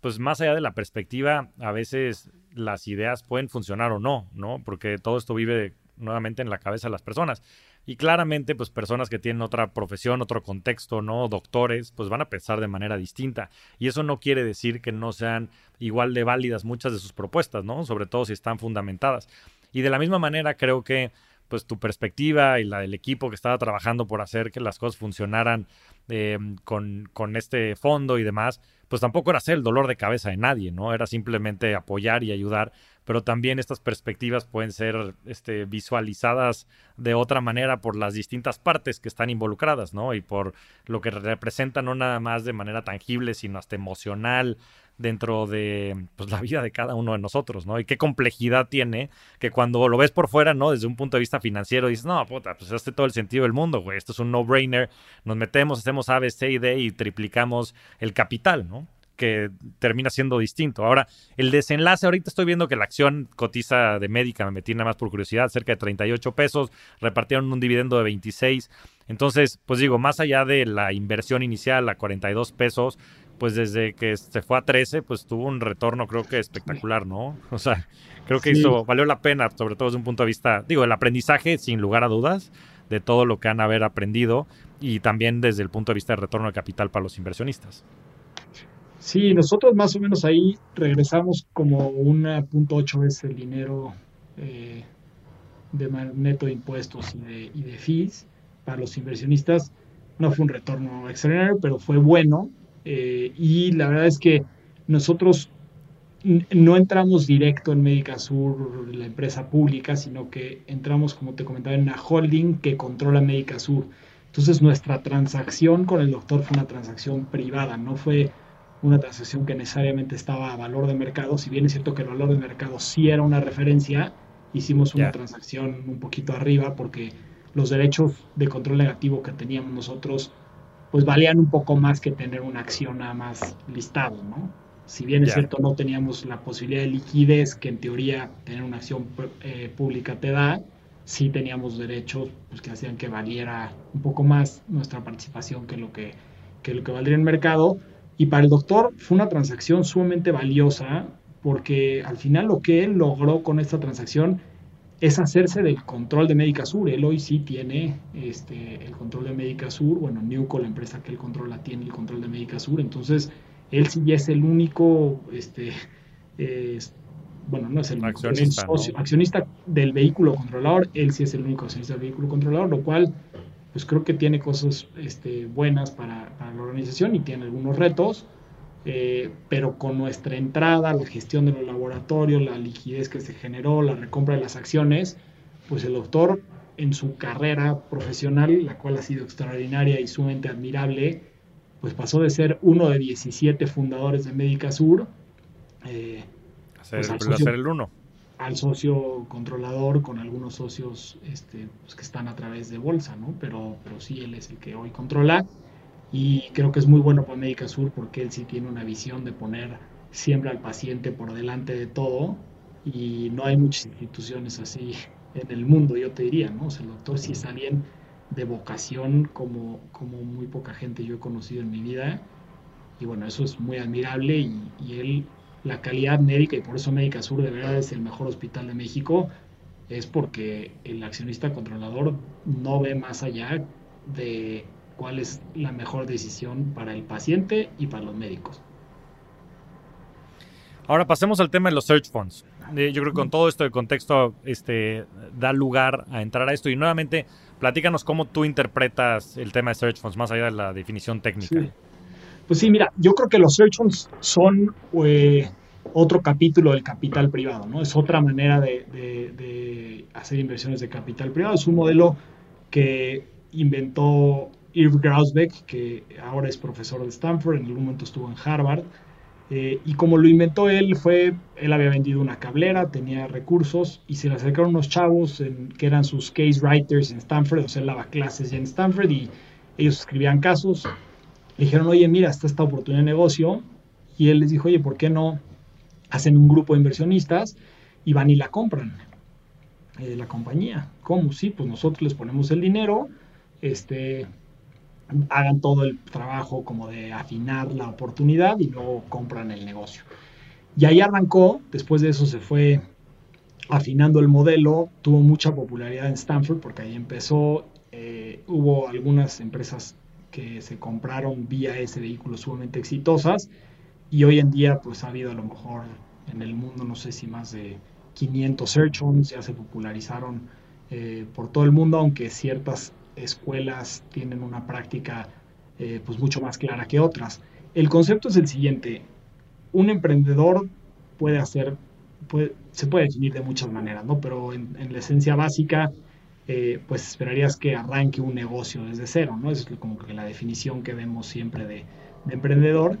pues más allá de la perspectiva, a veces las ideas pueden funcionar o no, ¿no? Porque todo esto vive nuevamente en la cabeza de las personas. Y claramente, pues personas que tienen otra profesión, otro contexto, ¿no? Doctores, pues van a pensar de manera distinta. Y eso no quiere decir que no sean igual de válidas muchas de sus propuestas, ¿no? Sobre todo si están fundamentadas. Y de la misma manera creo que pues tu perspectiva y la del equipo que estaba trabajando por hacer que las cosas funcionaran eh, con, con, este fondo y demás, pues tampoco era hacer el dolor de cabeza de nadie, ¿no? Era simplemente apoyar y ayudar pero también estas perspectivas pueden ser este, visualizadas de otra manera por las distintas partes que están involucradas, ¿no? Y por lo que representan no nada más de manera tangible, sino hasta emocional dentro de pues, la vida de cada uno de nosotros, ¿no? Y qué complejidad tiene que cuando lo ves por fuera, ¿no? Desde un punto de vista financiero, dices, no, puta, pues hace todo el sentido del mundo, güey, esto es un no-brainer, nos metemos, hacemos A, B, C y D y triplicamos el capital, ¿no? Que termina siendo distinto. Ahora, el desenlace, ahorita estoy viendo que la acción cotiza de médica, me metí nada más por curiosidad, cerca de 38 pesos, repartieron un dividendo de 26. Entonces, pues digo, más allá de la inversión inicial a 42 pesos, pues desde que se fue a 13, pues tuvo un retorno creo que espectacular, ¿no? O sea, creo que hizo, valió la pena, sobre todo desde un punto de vista, digo, el aprendizaje sin lugar a dudas de todo lo que han haber aprendido y también desde el punto de vista de retorno de capital para los inversionistas. Sí, nosotros más o menos ahí regresamos como una punto ocho veces el dinero eh, de neto de impuestos y de, y de fees para los inversionistas. No fue un retorno extraordinario, pero fue bueno. Eh, y la verdad es que nosotros no entramos directo en Médica Sur, la empresa pública, sino que entramos, como te comentaba, en una holding que controla Médica Sur. Entonces nuestra transacción con el doctor fue una transacción privada, no fue una transacción que necesariamente estaba a valor de mercado, si bien es cierto que el valor de mercado sí era una referencia, hicimos una transacción un poquito arriba porque los derechos de control negativo que teníamos nosotros pues valían un poco más que tener una acción nada más listado, ¿no? Si bien es cierto no teníamos la posibilidad de liquidez que en teoría tener una acción eh, pública te da, sí teníamos derechos pues, que hacían que valiera un poco más nuestra participación que lo que, que lo que valdría en mercado, y para el doctor fue una transacción sumamente valiosa porque al final lo que él logró con esta transacción es hacerse del control de Médica Sur. Él hoy sí tiene este, el control de Médica Sur. Bueno, Newco, la empresa que él controla, tiene el control de Médica Sur. Entonces, él sí ya es el único, este, bueno, no es el accionista, accionista del vehículo controlador. Él sí es el único accionista del vehículo controlador, lo cual pues creo que tiene cosas este, buenas para, la organización y tiene algunos retos, eh, pero con nuestra entrada, la gestión de los laboratorios, la liquidez que se generó, la recompra de las acciones, pues el doctor en su carrera profesional, la cual ha sido extraordinaria y sumamente admirable, pues pasó de ser uno de 17 fundadores de Médica Sur eh, a ser, pues, el uno al socio controlador con algunos socios este, pues, que están a través de bolsa, ¿no? Pero, pero sí, él es el que hoy controla y creo que es muy bueno para Médica Sur porque él sí tiene una visión de poner siempre al paciente por delante de todo y no hay muchas instituciones así en el mundo, yo te diría, ¿no? O el doctor sí es alguien de vocación como, como muy poca gente yo he conocido en mi vida y bueno, eso es muy admirable y él la calidad médica y por eso Médica Sur de verdad es el mejor hospital de México, es porque el accionista controlador no ve más allá de cuál es la mejor decisión para el paciente y para los médicos. Ahora pasemos al tema de los search funds. Eh, yo creo que con todo esto de contexto este, da lugar a entrar a esto. Y nuevamente, platícanos cómo tú interpretas el tema de search funds, más allá de la definición técnica. Pues sí, mira, yo creo que los search funds son eh, otro capítulo del capital privado, ¿no? Es otra manera de, de, hacer inversiones de capital privado. Es un modelo que inventó Irv Grausbeck, que ahora es profesor de Stanford, en algún momento estuvo en Harvard. Eh, y como lo inventó él, fue, él había vendido una cablera, tenía recursos y se le acercaron unos chavos que eran sus case writers en Stanford, o sea, él daba clases ya en Stanford y ellos escribían casos. Dijeron, oye, mira, está esta oportunidad de negocio. Y él les dijo, oye, ¿por qué no hacen un grupo de inversionistas y van y la compran? Eh, la compañía. ¿Cómo? Sí, pues nosotros les ponemos el dinero, este, hagan todo el trabajo como de afinar la oportunidad y luego compran el negocio. Y ahí arrancó, después de eso se fue afinando el modelo, tuvo mucha popularidad en Stanford porque ahí empezó, eh, hubo algunas empresas que se compraron vía ese vehículo sumamente exitosas y hoy en día pues ha habido a lo mejor en el mundo no sé si más de 500 search ya se popularizaron eh, por todo el mundo aunque ciertas escuelas tienen una práctica eh, pues mucho más clara que otras. El concepto es el siguiente, un emprendedor puede hacer, se puede definir de muchas maneras, ¿no? Pero en, la esencia básica, eh, pues esperarías que arranque un negocio desde cero, ¿no? es como que la definición que vemos siempre de, emprendedor.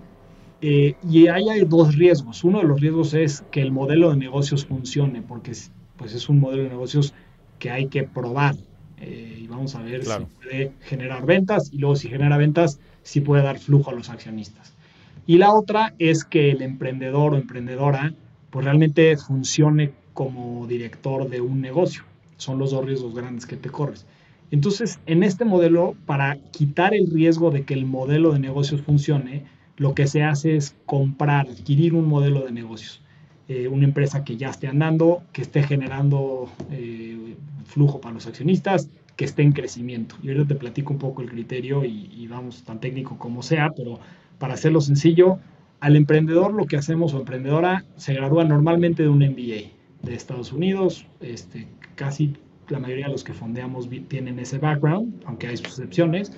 Eh, y ahí hay dos riesgos. Uno de los riesgos es que el modelo de negocios funcione, porque pues es un modelo de negocios que hay que probar, eh, y vamos a ver si puede generar ventas y luego si genera ventas, si puede dar flujo a los accionistas. Y la otra es que el emprendedor o emprendedora pues realmente funcione como director de un negocio. Son los dos riesgos grandes que te corres. Entonces, en este modelo, para quitar el riesgo de que el modelo de negocios funcione, lo que se hace es comprar, adquirir un modelo de negocios. Eh, una empresa que ya esté andando, que esté generando eh, flujo para los accionistas, que esté en crecimiento. Y ahorita te platico un poco el criterio y, vamos tan técnico como sea, pero para hacerlo sencillo, al emprendedor lo que hacemos o emprendedora se gradúa normalmente de un MBA de Estados Unidos, este, casi la mayoría de los que fondeamos tienen ese background, aunque hay excepciones,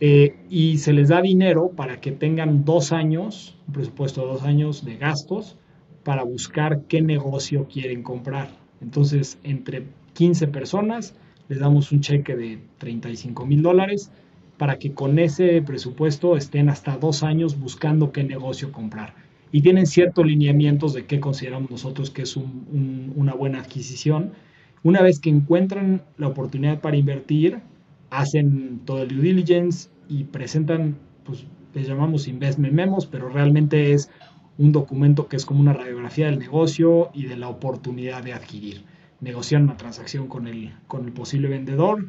eh, y se les da dinero para que tengan dos años, un presupuesto de dos años de gastos, para buscar qué negocio quieren comprar. Entonces, entre 15 personas, les damos un cheque de 35 mil dólares para que con ese presupuesto estén hasta dos años buscando qué negocio comprar. Y tienen ciertos lineamientos de qué consideramos nosotros que es una buena adquisición. Una vez que encuentran la oportunidad para invertir, hacen todo el due diligence y presentan, pues les llamamos investment memos, pero realmente es un documento que es como una radiografía del negocio y de la oportunidad de adquirir negocian una transacción con el, con el posible vendedor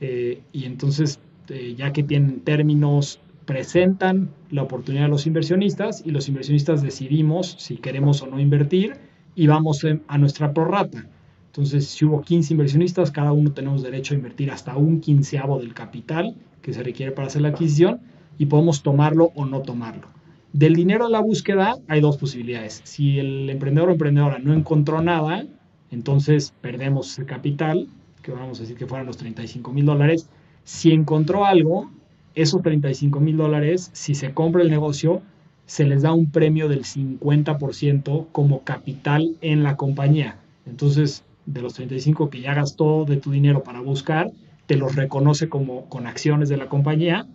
eh, y entonces eh, ya que tienen términos presentan la oportunidad a los inversionistas y los inversionistas decidimos si queremos o no invertir y vamos a nuestra prorrata. Entonces, si hubo 15 inversionistas, cada uno tenemos derecho a invertir hasta un quinceavo del capital que se requiere para hacer la adquisición y podemos tomarlo o no tomarlo. Del dinero a la búsqueda hay dos posibilidades. Si el emprendedor o emprendedora no encontró nada, entonces perdemos el capital, que vamos a decir que fueran los 35 mil dólares. Si encontró algo, esos 35 mil dólares, si se compra el negocio, se les da un premio del 50% como capital en la compañía. Entonces, de los 35 que ya gastó de tu dinero para buscar, te los reconoce como con acciones de la compañía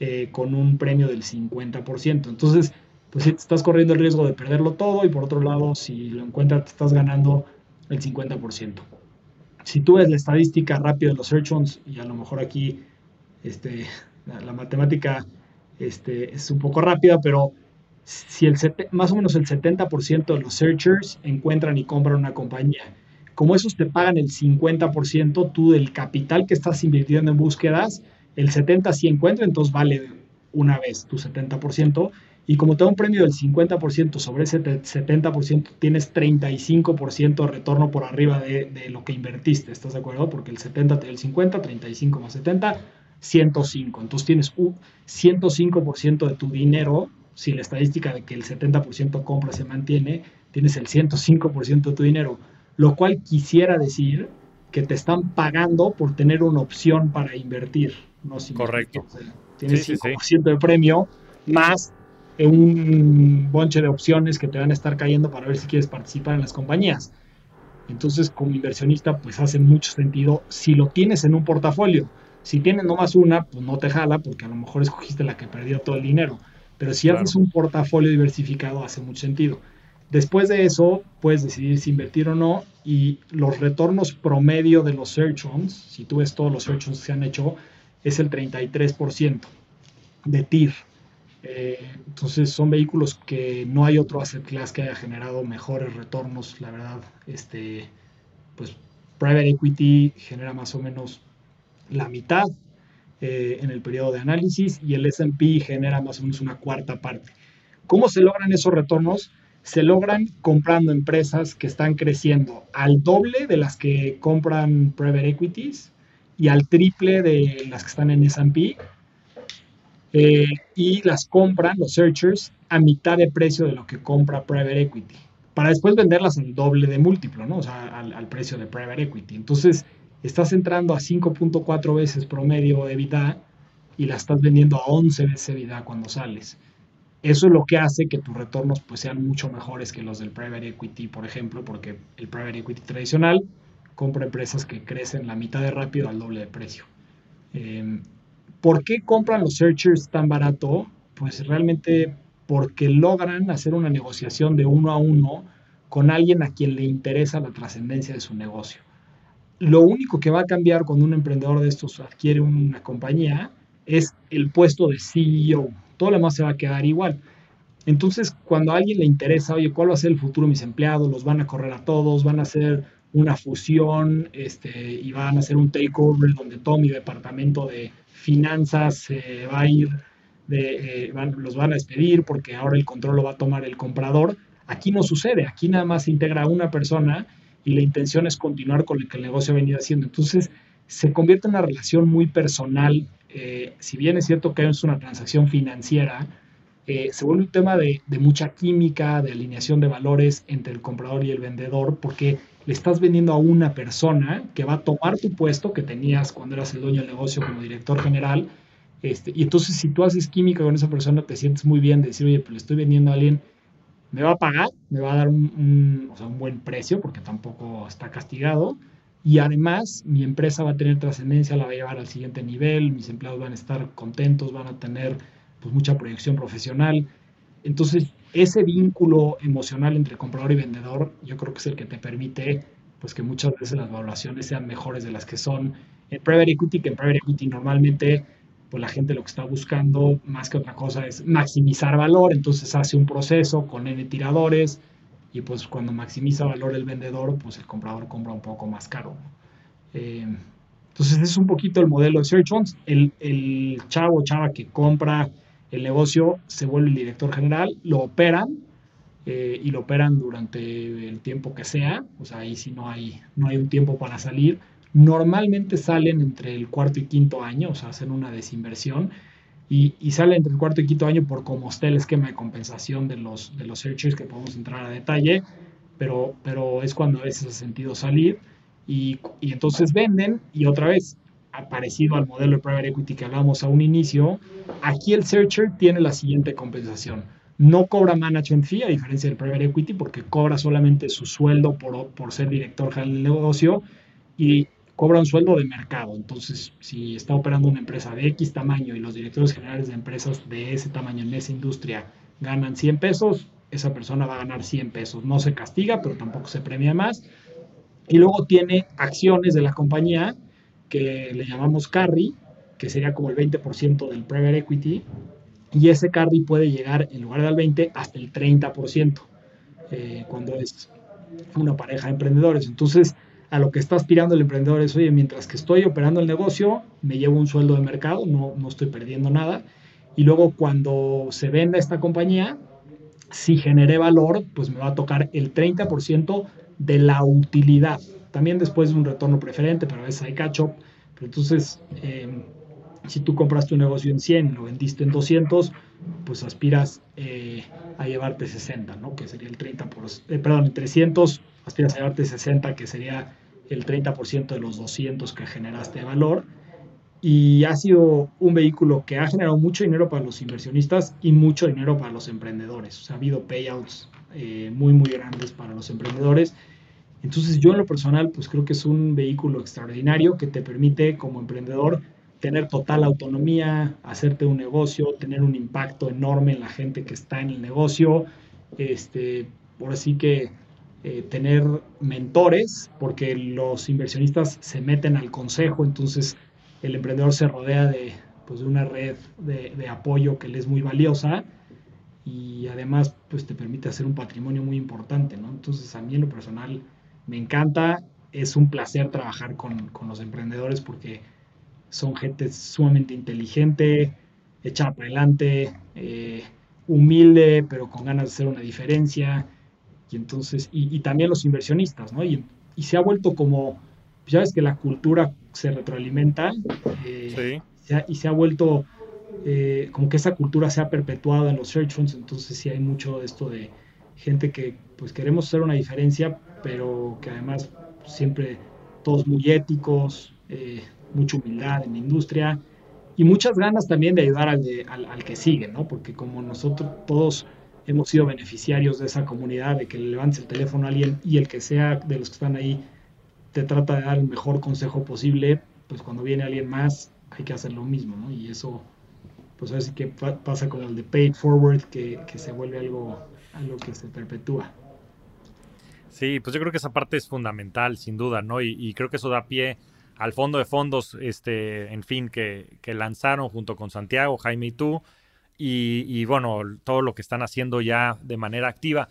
eh, con un premio del 50%. Entonces, pues estás corriendo el riesgo de perderlo todo y por otro lado, si lo encuentras, te estás ganando el 50%. Si tú ves la estadística rápida de los search funds, y a lo mejor aquí este, la, matemática este, es un poco rápida, pero si el más o menos el 70% de los searchers encuentran y compran una compañía, como esos te pagan el 50%, tú del capital que estás invirtiendo en búsquedas, el 70% si encuentra, entonces vale una vez tu 70%, y como te da un premio del 50% sobre ese 70%, tienes 35% de retorno por arriba de, de, lo que invertiste, ¿estás de acuerdo? Porque el 70 te da el 50, 35 más 70, 105. Entonces tienes un 105% de tu dinero, si la estadística de que el 70% compra se mantiene, tienes el 105% de tu dinero, lo cual quisiera decir que te están pagando por tener una opción para invertir. No Correcto. tienes 5% de premio más un bonche de opciones que te van a estar cayendo para ver si quieres participar en las compañías. Entonces, como inversionista, pues hace mucho sentido si lo tienes en un portafolio. Si tienes nomás una, pues no te jala porque a lo mejor escogiste la que perdió todo el dinero. Pero si haces un portafolio diversificado, hace mucho sentido. Después de eso, puedes decidir si invertir o no y los retornos promedio de los search funds, si tú ves todos los search funds que se han hecho, es el 33% de TIR. Eh, entonces son vehículos que no hay otro asset class que haya generado mejores retornos, la verdad. Este, pues private equity genera más o menos la mitad eh, en el periodo de análisis y el S&P genera más o menos una cuarta parte. ¿Cómo se logran esos retornos? Se logran comprando empresas que están creciendo al doble de las que compran private equities y al triple de las que están en S&P eh, y las compran los searchers a mitad de precio de lo que compra private equity para después venderlas al doble de múltiplo, ¿no? O sea, al, al precio de private equity. Entonces, estás entrando a 5.4 veces promedio de EBITDA y la estás vendiendo a 11 veces EBITDA cuando sales. Eso es lo que hace que tus retornos pues, sean mucho mejores que los del private equity, por ejemplo, porque el private equity tradicional compra empresas que crecen la mitad de rápido al doble de precio. Em, ¿Por qué compran los searchers tan barato? Pues realmente porque logran hacer una negociación de uno a uno con alguien a quien le interesa la trascendencia de su negocio. Lo único que va a cambiar cuando un emprendedor de estos adquiere una compañía es el puesto de CEO. Todo lo demás se va a quedar igual. Entonces, cuando a alguien le interesa, oye, ¿cuál va a ser el futuro de mis empleados? ¿Los van a correr a todos? ¿Van a hacer una fusión este, y van a hacer un takeover donde todo mi departamento de finanzas se va a ir, de, eh, los van a despedir porque ahora el control lo va a tomar el comprador? Aquí no sucede. Aquí nada más se integra una persona y la intención es continuar con lo que el negocio ha venido haciendo. Entonces, se convierte en una relación muy personal. Eh, si bien es cierto que es una transacción financiera, eh, se vuelve un tema de, mucha química, de alineación de valores entre el comprador y el vendedor, porque le estás vendiendo a una persona que va a tomar tu puesto que tenías cuando eras el dueño del negocio como director general. Este, y entonces, si tú haces química con esa persona, te sientes muy bien de decir, oye, pues le estoy vendiendo a alguien me va a pagar, me va a dar un, buen precio porque tampoco está castigado. Y además mi empresa va a tener trascendencia, la va a llevar al siguiente nivel, mis empleados van a estar contentos, van a tener pues, mucha proyección profesional. Entonces, ese vínculo emocional entre comprador y vendedor, yo creo que es el que te permite pues, que muchas veces las evaluaciones sean mejores de las que son en private equity, que en private equity normalmente pues la gente lo que está buscando más que otra cosa es maximizar valor, entonces hace un proceso con N tiradores y pues cuando maximiza valor el vendedor, pues el comprador compra un poco más caro. Eh, entonces es un poquito el modelo de Search Funds. El, el chavo o chava que compra el negocio se vuelve el director general, lo operan eh, y lo operan durante el tiempo que sea, o sea, ahí sí no hay, no hay un tiempo para salir Normalmente salen entre el cuarto y quinto año, o sea, hacen una desinversión y, y salen entre el cuarto y quinto año por cómo está el esquema de compensación de los, de los searchers que podemos entrar a detalle, pero, pero es cuando a veces ha sentido salir y, y entonces venden y otra vez, parecido al modelo de private equity que hablamos a un inicio, aquí el searcher tiene la siguiente compensación. No cobra management fee, a diferencia del private equity, porque cobra solamente su sueldo por, por ser director general del negocio y cobra un sueldo de mercado. Entonces, si está operando una empresa de X tamaño y los directores generales de empresas de ese tamaño en esa industria ganan 100 pesos, esa persona va a ganar 100 pesos. No se castiga, pero tampoco se premia más. Y luego tiene acciones de la compañía que le llamamos carry, que sería como el 20% del private equity. Y ese carry puede llegar, en lugar del 20, hasta el 30%, eh, cuando es una pareja de emprendedores. Entonces, a lo que está aspirando el emprendedor es, oye, mientras que estoy operando el negocio, me llevo un sueldo de mercado, no, no estoy perdiendo nada. y luego cuando se venda esta compañía, si generé valor, pues me va a tocar el 30% de la utilidad. También después de un retorno preferente, pero a veces hay catch-up. Pero entonces, em, si tú compraste un negocio en 100 y lo vendiste en 200, pues aspiras eh, a llevarte 60, ¿no? Que sería el 30%, por, eh, perdón, en 300 aspiras a llevarte 60, que sería el 30% de los 200 que generaste de valor y ha sido un vehículo que ha generado mucho dinero para los inversionistas y mucho dinero para los emprendedores. O ha habido payouts eh, muy, muy grandes para los emprendedores. Entonces yo en lo personal, pues creo que es un vehículo extraordinario que te permite como emprendedor tener total autonomía, hacerte un negocio, tener un impacto enorme en la gente que está en el negocio, este, por así que eh, tener mentores, porque los inversionistas se meten al consejo, entonces el emprendedor se rodea de, pues, de una red de, apoyo que le es muy valiosa y además pues te permite hacer un patrimonio muy importante, ¿no? Entonces a mí en lo personal me encanta, es un placer trabajar con, los emprendedores porque son gente sumamente inteligente, echada para adelante, eh, humilde, pero con ganas de hacer una diferencia. Y entonces, y, también los inversionistas, ¿no? Y, y se ha vuelto como ya ves que la cultura se retroalimenta eh, y se ha vuelto eh, como que esa cultura se ha perpetuado en los search funds, entonces sí hay mucho de esto de gente que pues queremos hacer una diferencia, pero que además siempre todos muy éticos, eh, mucha humildad en la industria y muchas ganas también de ayudar al, al, que sigue, ¿no? Porque como nosotros todos hemos sido beneficiarios de esa comunidad, de que le levantes el teléfono a alguien y el que sea de los que están ahí te trata de dar el mejor consejo posible, pues cuando viene alguien más hay que hacer lo mismo, ¿no? Y eso, pues así que pasa como el de paid forward, que, se vuelve algo, algo que se perpetúa. Sí, pues yo creo que esa parte es fundamental, sin duda, ¿no? Y, creo que eso da pie al fondo de fondos, este, en fin, que, que lanzaron junto con Santiago, Jaime y tú, y, bueno, todo lo que están haciendo ya de manera activa.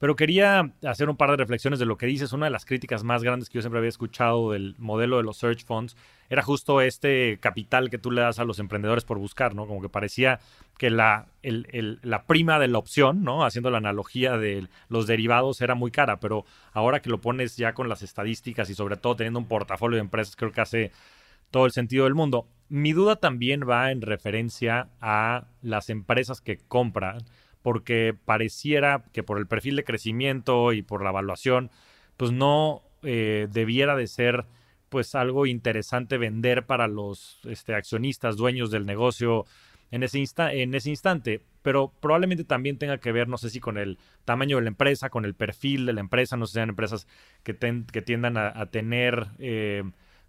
Pero quería hacer un par de reflexiones de lo que dices. Una de las críticas más grandes que yo siempre había escuchado del modelo de los search funds era justo este capital que tú le das a los emprendedores por buscar, ¿no? Como que parecía que la, la prima de la opción, ¿no? Haciendo la analogía de los derivados era muy cara, pero ahora que lo pones ya con las estadísticas y sobre todo teniendo un portafolio de empresas, creo que hace todo el sentido del mundo. Mi duda también va en referencia a las empresas que compran porque pareciera que por el perfil de crecimiento y por la evaluación, pues no eh, debiera de ser pues algo interesante vender para los este, accionistas, dueños del negocio en ese, en ese instante, pero probablemente también tenga que ver, no sé si con el tamaño de la empresa, con el perfil de la empresa, no sé si sean empresas que, que tiendan a, tener eh,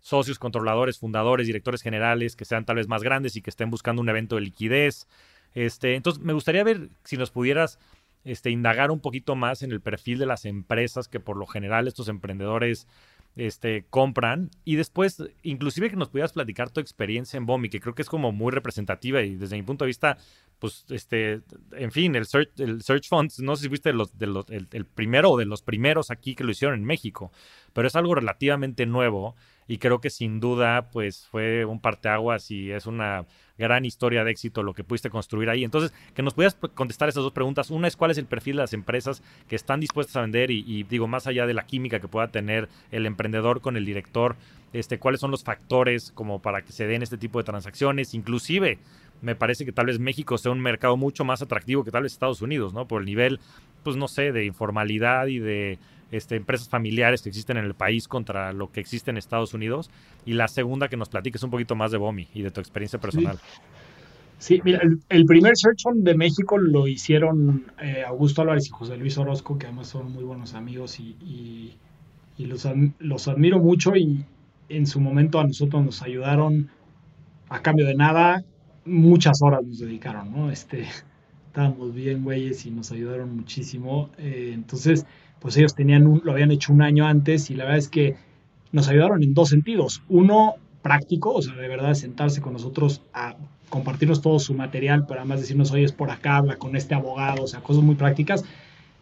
socios, controladores, fundadores, directores generales, que sean tal vez más grandes y que estén buscando un evento de liquidez. Este, entonces, me gustaría ver si nos pudieras este, indagar un poquito más en el perfil de las empresas que por lo general estos emprendedores este, compran y después inclusive que nos pudieras platicar tu experiencia en Bomi, que creo que es como muy representativa y desde mi punto de vista, pues, este, en fin, el Search, search Funds, no sé si fuiste los, de los, el primero o de los primeros aquí que lo hicieron en México, pero es algo relativamente nuevo y creo que sin duda, pues, fue un parteaguas y es una gran historia de éxito lo que pudiste construir ahí. Entonces, que nos pudieras contestar esas dos preguntas. Una es cuál es el perfil de las empresas que están dispuestas a vender y, digo, más allá de la química que pueda tener el emprendedor con el director, este, cuáles son los factores como para que se den este tipo de transacciones. Inclusive, me parece que tal vez México sea un mercado mucho más atractivo que tal vez Estados Unidos, ¿no? Por el nivel, pues no sé, de informalidad y de este, empresas familiares que existen en el país contra lo que existe en Estados Unidos. Y la segunda, que nos platiques un poquito más de Bomi y de tu experiencia personal. Sí, mira, el, primer Search Fund de México lo hicieron eh, Augusto Álvarez y José Luis Orozco, que además son muy buenos amigos y, los, los admiro mucho y en su momento a nosotros nos ayudaron a cambio de nada, muchas horas nos dedicaron, ¿no? Este, estábamos bien, güeyes, y nos ayudaron muchísimo. Eh, entonces, pues ellos tenían un, lo habían hecho un año antes y la verdad es que nos ayudaron en dos sentidos. Uno, práctico, o sea, de verdad sentarse con nosotros a compartirnos todo su material, pero además decirnos, oye, es por acá, habla con este abogado, o sea, cosas muy prácticas.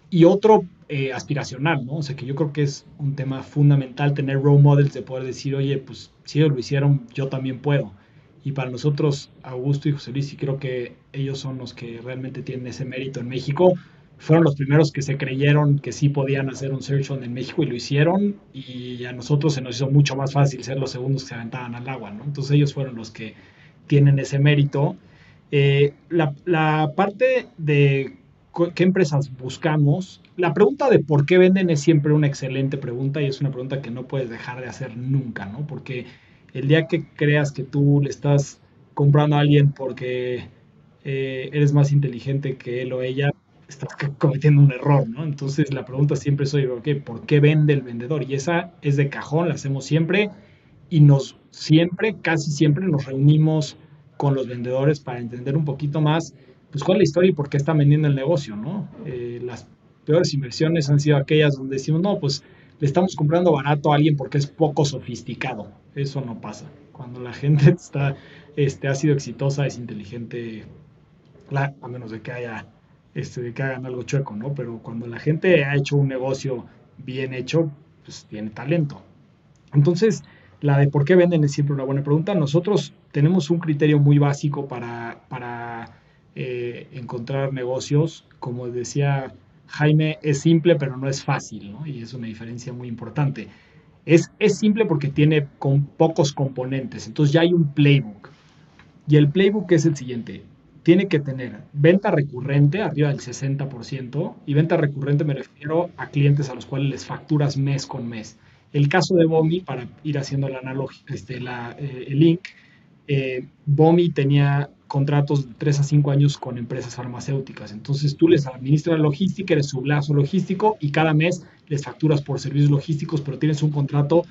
Y otro eh, aspiracional, ¿no? O sea, que yo creo que es un tema fundamental tener role models de poder decir, oye, pues si ellos lo hicieron, yo también puedo. Y para nosotros, Augusto y José Luis, y creo que ellos son los que realmente tienen ese mérito en México, fueron los primeros que se creyeron que sí podían hacer un search on en México y lo hicieron y a nosotros se nos hizo mucho más fácil ser los segundos que se aventaban al agua, ¿no? Entonces ellos fueron los que tienen ese mérito. Eh, la, parte de qué empresas buscamos, la pregunta de por qué venden es siempre una excelente pregunta y es una pregunta que no puedes dejar de hacer nunca, ¿no? Porque el día que creas que tú le estás comprando a alguien porque eh, eres más inteligente que él o ella, estás cometiendo un error, ¿no? Entonces la pregunta siempre es, oye, ¿por qué vende el vendedor? Y esa es de cajón, la hacemos siempre y nos siempre, casi siempre nos reunimos con los vendedores para entender un poquito más, pues cuál es la historia y por qué están vendiendo el negocio, ¿no? Eh, las peores inversiones han sido aquellas donde decimos, no, pues le estamos comprando barato a alguien porque es poco sofisticado. Eso no pasa. Cuando la gente está, este, ha sido exitosa, es inteligente, a menos de que haya este, de que hagan algo chueco, ¿no? Pero cuando la gente ha hecho un negocio bien hecho, pues tiene talento. Entonces, la de por qué venden es siempre una buena pregunta. Nosotros tenemos un criterio muy básico para, para eh, encontrar negocios. Como decía Jaime, es simple, pero no es fácil, ¿no? Y es una diferencia muy importante. Es, es simple porque tiene con pocos componentes. Entonces ya hay un playbook. Y el playbook es el siguiente tiene que tener venta recurrente arriba del 60% y venta recurrente me refiero a clientes a los cuales les facturas mes con mes. El caso de Bomi, para ir haciendo la analogía, este, la, eh, el link, eh, Bomi tenía contratos de 3 a 5 años con empresas farmacéuticas. Entonces tú les administras logística, eres su brazo logístico y cada mes les facturas por servicios logísticos, pero tienes un contrato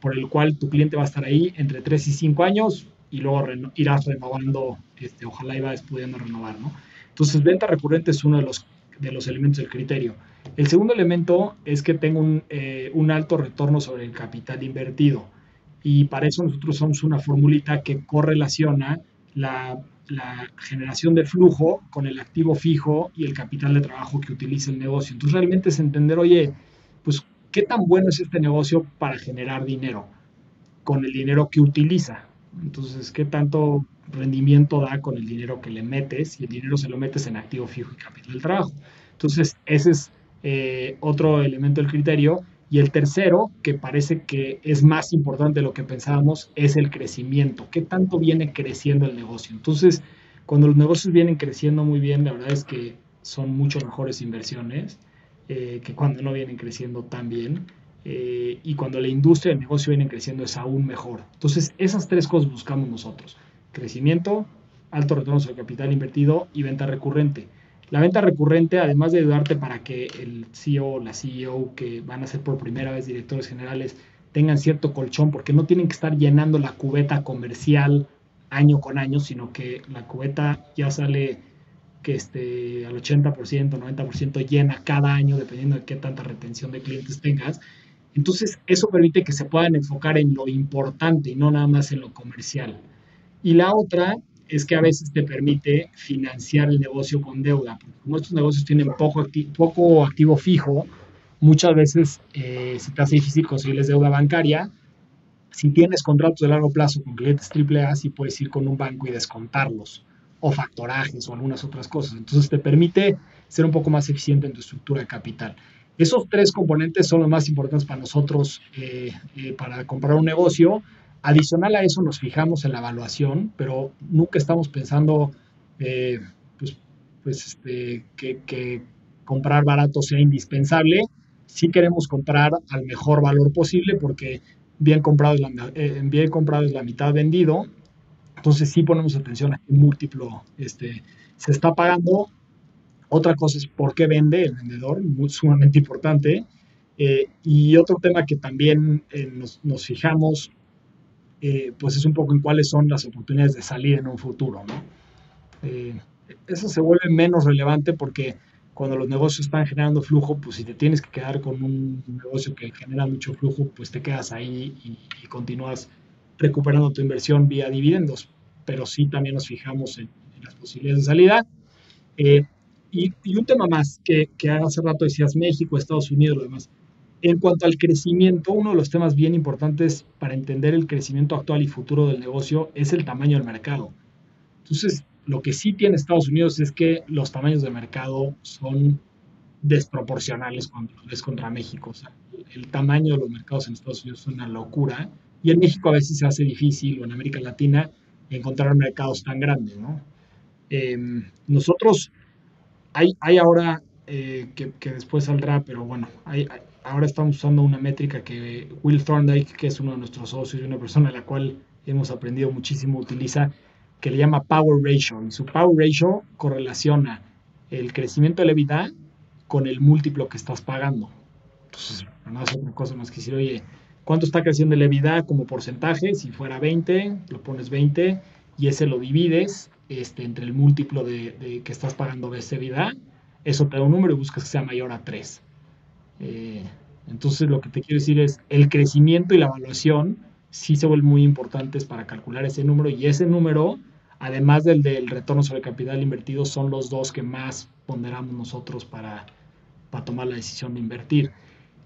por el cual tu cliente va a estar ahí entre 3 y 5 años y luego irás renovando, este, ojalá iba pudiendo renovar, ¿no? Entonces, venta recurrente es uno de los, de los elementos del criterio. El segundo elemento es que tenga un, eh, un alto retorno sobre el capital invertido. Y para eso nosotros somos una formulita que correlaciona la, la, generación de flujo con el activo fijo y el capital de trabajo que utiliza el negocio. Entonces realmente es entender, oye, pues, ¿qué tan bueno es este negocio para generar dinero con el dinero que utiliza? Entonces, ¿qué tanto rendimiento da con el dinero que le metes? Y el dinero se lo metes en activo fijo y capital del trabajo. Entonces, ese es eh, otro elemento del criterio. Y el tercero, que parece que es más importante de lo que pensábamos, es el crecimiento. ¿Qué tanto viene creciendo el negocio? Entonces, cuando los negocios vienen creciendo muy bien, la verdad es que son mucho mejores inversiones eh, que cuando no vienen creciendo tan bien. Eh, y cuando la industria y el negocio vienen creciendo es aún mejor. Entonces, esas tres cosas buscamos nosotros. Crecimiento, alto retorno sobre capital invertido y venta recurrente. La venta recurrente, además de ayudarte para que el CEO o la CEO que van a ser por primera vez directores generales tengan cierto colchón, porque no tienen que estar llenando la cubeta comercial año con año, sino que la cubeta ya sale que esté al 80%, 90% llena cada año, dependiendo de qué tanta retención de clientes tengas. Entonces, eso permite que se puedan enfocar en lo importante y no nada más en lo comercial. Y la otra es que a veces te permite financiar el negocio con deuda. Como estos negocios tienen poco, poco activo fijo, muchas veces eh, se te hace difícil conseguirles deuda bancaria. Si tienes contratos de largo plazo con clientes AAA, sí puedes ir con un banco y descontarlos, o factorajes o algunas otras cosas. Entonces te permite ser un poco más eficiente en tu estructura de capital. Esos tres componentes son los más importantes para nosotros eh, eh, para comprar un negocio. Adicional a eso nos fijamos en la evaluación, pero nunca estamos pensando eh, pues, pues este, que, comprar barato sea indispensable. Sí queremos comprar al mejor valor posible porque bien comprado es la, la mitad vendido. Entonces sí ponemos atención a qué múltiplo este, se está pagando otra cosa es por qué vende el vendedor, muy, sumamente importante. Eh, y otro tema que también eh, nos, fijamos, eh, pues es un poco en cuáles son las oportunidades de salir en un futuro. ¿no? eso se vuelve menos relevante porque cuando los negocios están generando flujo, pues si te tienes que quedar con un negocio que genera mucho flujo, pues te quedas ahí y, continúas recuperando tu inversión vía dividendos. Pero sí también nos fijamos en, las posibilidades de salida. Y, un tema más, que, que, hace rato decías México, Estados Unidos, lo demás. En cuanto al crecimiento, uno de los temas bien importantes para entender el crecimiento actual y futuro del negocio es el tamaño del mercado. Entonces, lo que sí tiene Estados Unidos es que los tamaños de mercado son desproporcionales cuando es contra México. O sea, el tamaño de los mercados en Estados Unidos es una locura y en México a veces se hace difícil o en América Latina encontrar mercados tan grandes. ¿no? Em, nosotros, hay, ahora, eh, que, después saldrá, pero bueno, ahora estamos usando una métrica que Will Thorndike, que es uno de nuestros socios y una persona a la cual hemos aprendido muchísimo, utiliza, que le llama Power Ratio. Y su Power Ratio correlaciona el crecimiento de la EBITDA con el múltiplo que estás pagando. Entonces, no es otra cosa más que decir, oye, ¿cuánto está creciendo la EBITDA como porcentaje? Si fuera 20, lo pones 20 y ese lo divides este, entre el múltiplo de, que estás pagando de esa EBITDA. Eso te da un número y buscas que sea mayor a 3. Eh, entonces, lo que te quiero decir es, el crecimiento y la evaluación sí se vuelven muy importantes para calcular ese número y ese número, además del del retorno sobre capital invertido, son los dos que más ponderamos nosotros para, para tomar la decisión de invertir.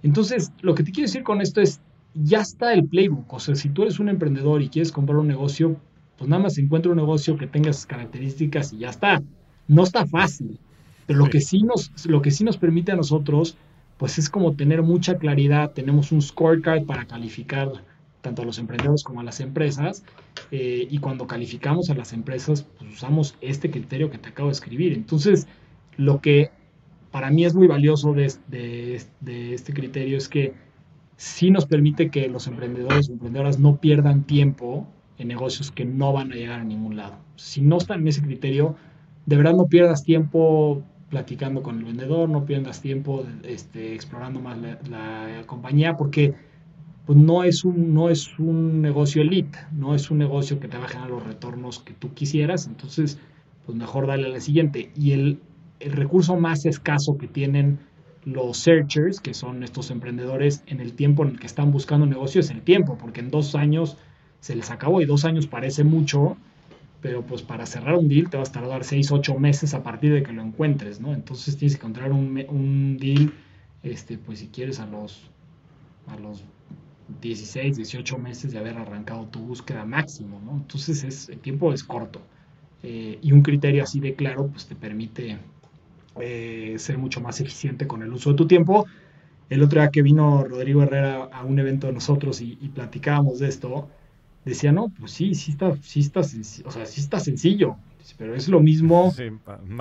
Entonces, lo que te quiero decir con esto es, ya está el playbook. O sea, si tú eres un emprendedor y quieres comprar un negocio, pues nada más encuentra un negocio que tenga esas características y ya está. No está fácil, pero lo que sí nos, lo que sí nos permite a nosotros pues es como tener mucha claridad, tenemos un scorecard para calificar tanto a los emprendedores como a las empresas, eh, y cuando calificamos a las empresas, pues usamos este criterio que te acabo de escribir. Entonces, lo que para mí es muy valioso de, de, este criterio es que sí nos permite que los emprendedores o emprendedoras no pierdan tiempo en negocios que no van a llegar a ningún lado. Si no están en ese criterio, de verdad no pierdas tiempo platicando con el vendedor, no pierdas tiempo este, explorando más la, compañía, porque pues, no, es un, no es un negocio elite, no es un negocio que te va a generar los retornos que tú quisieras, entonces pues mejor dale a la siguiente. Y el, el recurso más escaso que tienen los searchers, que son estos emprendedores, en el tiempo en el que están buscando un negocio, es el tiempo, porque en dos años se les acabó y dos años parece mucho, pero pues para cerrar un deal te vas a tardar 6, 8 meses a partir de que lo encuentres, ¿no? Entonces tienes que encontrar un, un deal, este, pues si quieres a los, a los 16, 18 meses de haber arrancado tu búsqueda máximo, ¿no? Entonces es, el tiempo es corto. Eh, y un criterio así de claro, pues te permite eh, ser mucho más eficiente con el uso de tu tiempo. El otro día que vino Rodrigo Herrera a un evento de nosotros y, y platicábamos de esto, decía, no, pues sí, sí está, sí está, o sea, sí está sencillo, pero es lo mismo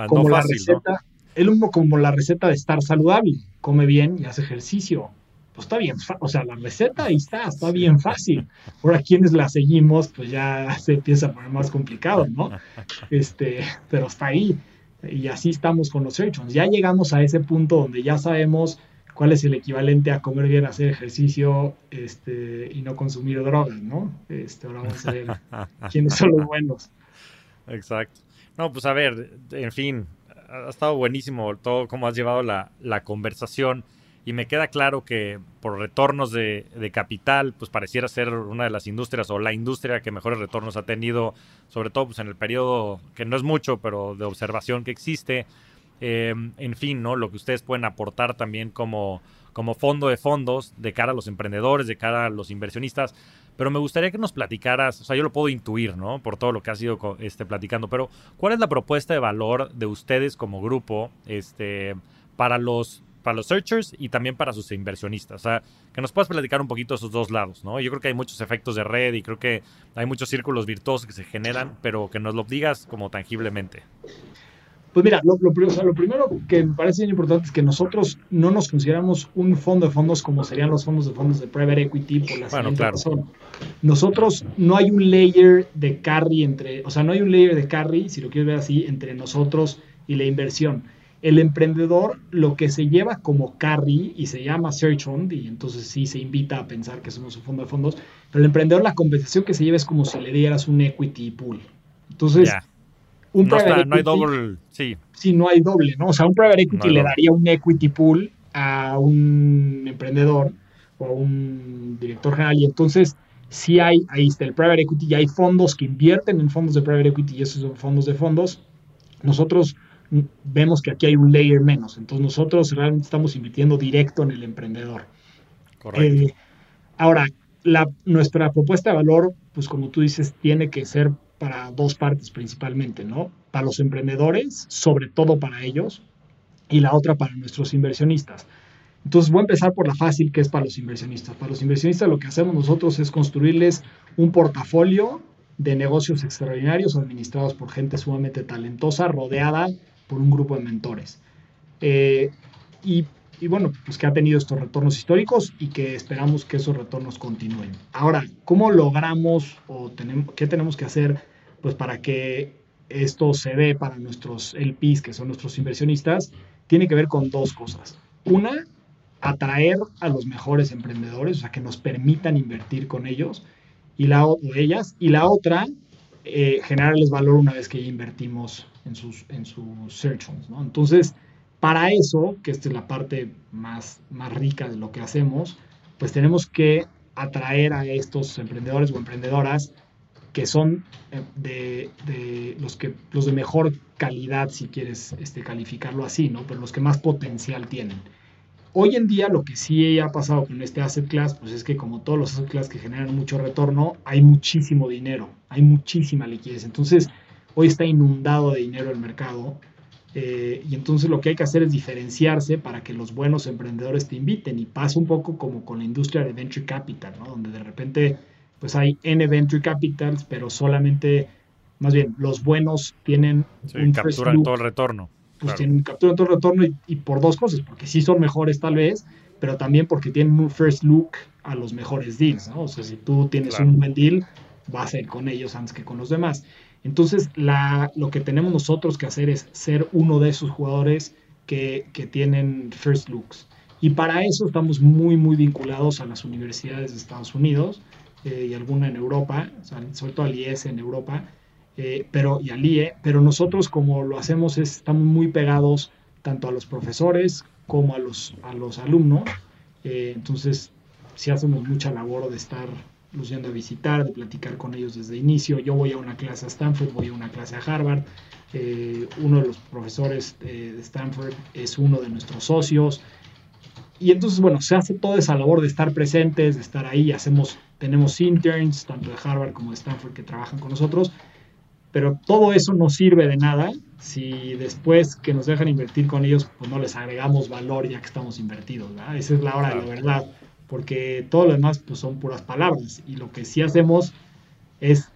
como la receta, es lo mismo como la receta de estar saludable, come bien y hace ejercicio. Pues está bien, o sea, la receta ahí está, está bien fácil. Ahora quienes la seguimos, pues ya se empieza a poner más complicado, ¿no? Este, pero está ahí. Y así estamos con los search Ya llegamos a ese punto donde ya sabemos cuál es el equivalente a comer bien, hacer ejercicio este, y no consumir drogas, ¿no? Este, ahora vamos a ver quiénes son los buenos. Exacto. No, pues a ver, en fin, ha estado buenísimo todo cómo has llevado la, la conversación y me queda claro que por retornos de, de, capital, pues pareciera ser una de las industrias o la industria que mejores retornos ha tenido, sobre todo pues en el periodo que no es mucho, pero de observación que existe. Em, en fin, ¿no? Lo que ustedes pueden aportar también como, como fondo de fondos de cara a los emprendedores, de cara a los inversionistas. Pero me gustaría que nos platicaras, o sea, yo lo puedo intuir, ¿no? Por todo lo que has ido este, platicando, pero ¿cuál es la propuesta de valor de ustedes como grupo este, para los para los searchers y también para sus inversionistas. O sea, que nos puedas platicar un poquito esos dos lados, ¿no? Yo creo que hay muchos efectos de red y creo que hay muchos círculos virtuosos que se generan, pero que nos lo digas como tangiblemente. Pues mira, lo, primero que me parece bien importante es que nosotros no nos consideramos un fondo de fondos como serían los fondos de fondos de private equity por la bueno, claro. Nosotros no hay un layer de carry entre, o sea, no hay un layer de carry, si lo quieres ver así, entre nosotros y la inversión. El emprendedor lo que se lleva como carry y se llama search fund y entonces sí se invita a pensar que somos un fondo de fondos, pero el emprendedor la compensación que se lleva es como si le dieras un equity pool. Entonces, no, hay doble, sí. Sí, no hay doble, ¿no? O sea, un private equity le daría un equity pool a un emprendedor o a un director general y entonces sí hay, ahí está el private equity y hay fondos que invierten en fondos de private equity y esos son fondos de fondos. Nosotros vemos que aquí hay un layer menos, entonces nosotros realmente estamos invirtiendo directo en el emprendedor. Correcto. Eh, ahora, la, nuestra propuesta de valor, pues como tú dices, tiene que ser para dos partes principalmente, ¿no? Para los emprendedores, sobre todo para ellos, y la otra para nuestros inversionistas. Entonces voy a empezar por la fácil que es para los inversionistas. Para los inversionistas lo que hacemos nosotros es construirles un portafolio de negocios extraordinarios administrados por gente sumamente talentosa, rodeada por un grupo de mentores. Eh, y, y, bueno, pues que ha tenido estos retornos históricos y que esperamos que esos retornos continúen. Ahora, ¿cómo logramos o tenemos, qué tenemos que hacer pues para que esto se dé para nuestros LPs, que son nuestros inversionistas? Tiene que ver con dos cosas. Una, atraer a los mejores emprendedores, o sea, que nos permitan invertir con ellos y la, o ellas. Y la otra, eh, generarles valor una vez que ya invertimos en sus, en sus search funds, ¿no? Entonces, para eso, que esta es la parte más, más rica de lo que hacemos, pues tenemos que atraer a estos emprendedores o emprendedoras que son eh, de, los, que, los de mejor calidad, si quieres este, calificarlo así, ¿no? Pero los que más potencial tienen. Hoy en día lo que sí ha pasado con este asset class, pues es que como todos los asset class que generan mucho retorno, hay muchísimo dinero, hay muchísima liquidez. Entonces, hoy está inundado de dinero el mercado. Eh, y entonces lo que hay que hacer es diferenciarse para que los buenos emprendedores te inviten. Y pasa un poco como con la industria de venture capital, ¿no? Donde de repente pues hay N venture capitals, pero solamente, más bien, los buenos tienen... un capturan todo el retorno pues tienen captura todo retorno y, por dos cosas, porque sí son mejores tal vez, pero también porque tienen un first look a los mejores deals, ¿no? O sea, si tú tienes un buen deal, vas a ir con ellos antes que con los demás. Entonces, lo que tenemos nosotros que hacer es ser uno de esos jugadores que, que tienen first looks. Y para eso estamos muy, muy vinculados a las universidades de Estados Unidos eh, y alguna en Europa, sobre todo al IES en Europa, eh, pero, y al IE, pero nosotros como lo hacemos es, estamos muy pegados tanto a los profesores como a los, a los alumnos, eh, entonces sí hacemos mucha labor de estar yendo a visitar, de platicar con ellos desde inicio. Yo voy a una clase a Stanford, voy a una clase a Harvard. Eh, uno de los profesores de Stanford es uno de nuestros socios. Y entonces, bueno, se hace toda esa labor de estar presentes, de estar ahí. Hacemos, tenemos interns, tanto de Harvard como de Stanford, que trabajan con nosotros. Pero todo eso no sirve de nada si después que nos dejan invertir con ellos, pues no les agregamos valor ya que estamos invertidos. Esa es la hora de la verdad, porque todo lo demás pues, son puras palabras y lo que sí hacemos es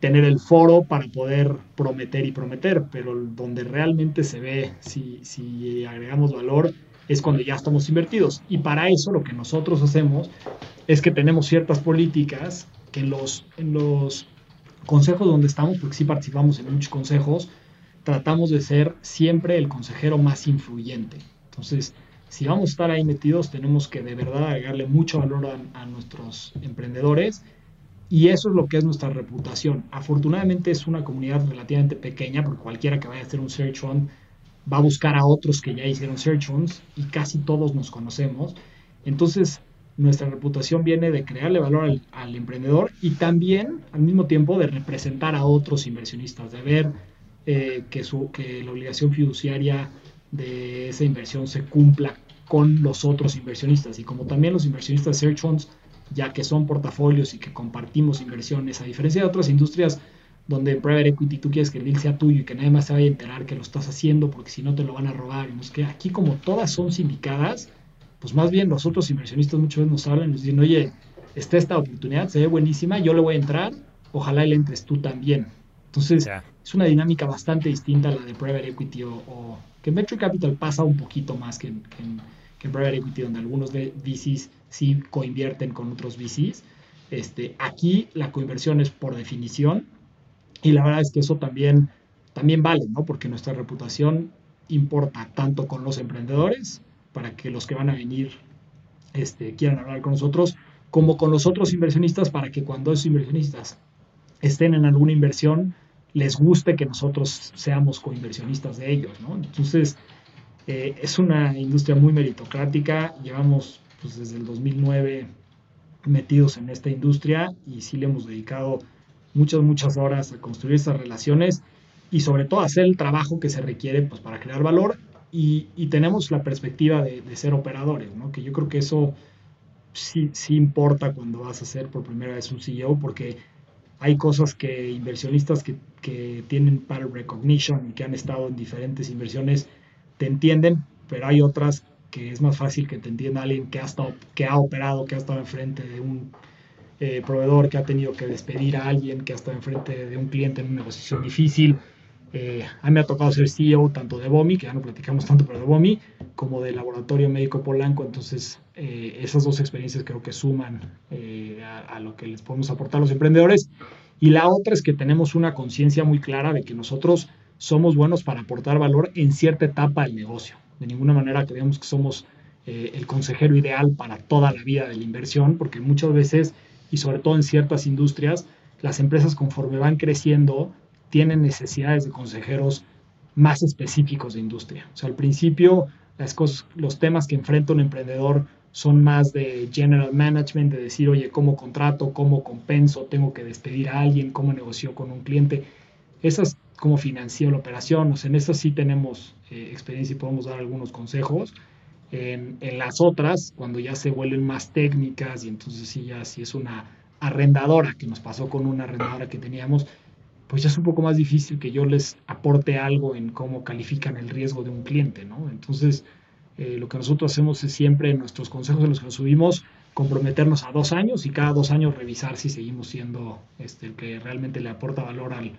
tener el foro para poder prometer y prometer, pero donde realmente se ve si, si agregamos valor es cuando ya estamos invertidos. Y para eso lo que nosotros hacemos es que tenemos ciertas políticas que en los, en los consejos donde estamos, porque sí participamos en muchos consejos, tratamos de ser siempre el consejero más influyente. Entonces, si vamos a estar ahí metidos, tenemos que de verdad agregarle mucho valor a, nuestros emprendedores y eso es lo que es nuestra reputación. Afortunadamente es una comunidad relativamente pequeña, porque cualquiera que vaya a hacer un search fund va a buscar a otros que ya hicieron search funds y casi todos nos conocemos. Entonces, nuestra reputación viene de crearle valor al, emprendedor y también al mismo tiempo de representar a otros inversionistas, de ver eh, que, su, que la obligación fiduciaria de esa inversión se cumpla con los otros inversionistas y como también los inversionistas search funds ya que son portafolios y que compartimos inversiones a diferencia de otras industrias donde en private equity tú quieres que el deal sea tuyo y que nadie más se vaya a enterar que lo estás haciendo porque si no te lo van a robar y no es que aquí como todas son sindicadas pues más bien los otros inversionistas muchas veces nos hablan y nos dicen, oye, está esta oportunidad, se ve buenísima, yo le voy a entrar, ojalá le entres tú también. Entonces, es una dinámica bastante distinta a la de private equity o, que en venture capital pasa un poquito más que en, que private equity, donde algunos VCs sí coinvierten con otros VCs. Este, aquí la coinversión es por definición y la verdad es que eso también, también vale, ¿no? Porque nuestra reputación importa tanto con los emprendedores para que los que van a venir este, quieran hablar con nosotros, como con los otros inversionistas, para que cuando esos inversionistas estén en alguna inversión, les guste que nosotros seamos coinversionistas de ellos. ¿no? Entonces, eh, es una industria muy meritocrática, llevamos pues, desde el 2009 metidos en esta industria y sí le hemos dedicado muchas, muchas horas a construir esas relaciones y sobre todo hacer el trabajo que se requiere pues, para crear valor y, tenemos la perspectiva de, ser operadores, ¿no? que yo creo que eso sí, sí importa cuando vas a ser por primera vez un CEO porque hay cosas que inversionistas que, que tienen pattern recognition y que han estado en diferentes inversiones te entienden, pero hay otras que es más fácil que te entienda alguien que ha, estado, que ha operado, que ha estado enfrente de un eh, proveedor, que ha tenido que despedir a alguien, que ha estado enfrente de un cliente en una negociación difícil. Eh, a mí me ha tocado ser CEO tanto de BOMI, que ya no platicamos tanto, pero de BOMI, como de Laboratorio Médico Polanco. Entonces, eh, esas dos experiencias creo que suman a, a, lo que les podemos aportar a los emprendedores. Y la otra es que tenemos una conciencia muy clara de que nosotros somos buenos para aportar valor en cierta etapa del negocio. De ninguna manera creemos que somos eh, el consejero ideal para toda la vida de la inversión, porque muchas veces, y sobre todo en ciertas industrias, las empresas conforme van creciendo tienen necesidades de consejeros más específicos de industria. O sea, al principio las cosas, los temas que enfrenta un emprendedor son más de general management, de decir, oye, ¿cómo contrato? ¿Cómo compenso? ¿Tengo que despedir a alguien? ¿Cómo negocio con un cliente? Esas cómo financió la operación. O sea, en eso sí tenemos eh, experiencia y podemos dar algunos consejos. En, en, las otras, cuando ya se vuelven más técnicas y entonces sí ya si es una arrendadora, que nos pasó con una arrendadora que teníamos, pues ya es un poco más difícil que yo les aporte algo en cómo califican el riesgo de un cliente, ¿no? Entonces, eh, lo que nosotros hacemos es siempre en nuestros consejos en los que nos subimos, comprometernos a dos años y cada dos años revisar si seguimos siendo este, el que realmente le aporta valor al,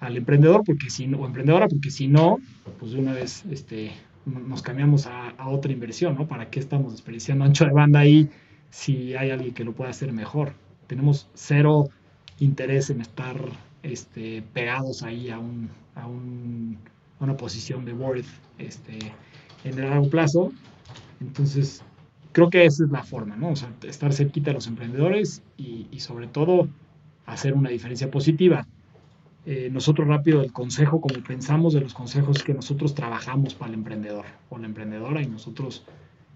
al emprendedor porque si no, o emprendedora, porque si no, pues de una vez este, nos cambiamos a, otra inversión, ¿no? ¿Para qué estamos desperdiciando ancho de banda ahí si hay alguien que lo pueda hacer mejor? Tenemos cero interés en estar este, pegados ahí a, un, a, un, a una posición de worth este, en el largo plazo. Entonces, creo que esa es la forma, ¿no? O sea, estar cerquita de los emprendedores y, sobre todo hacer una diferencia positiva eh, nosotros rápido el consejo, como pensamos de los consejos que nosotros trabajamos para el emprendedor o la emprendedora y nosotros,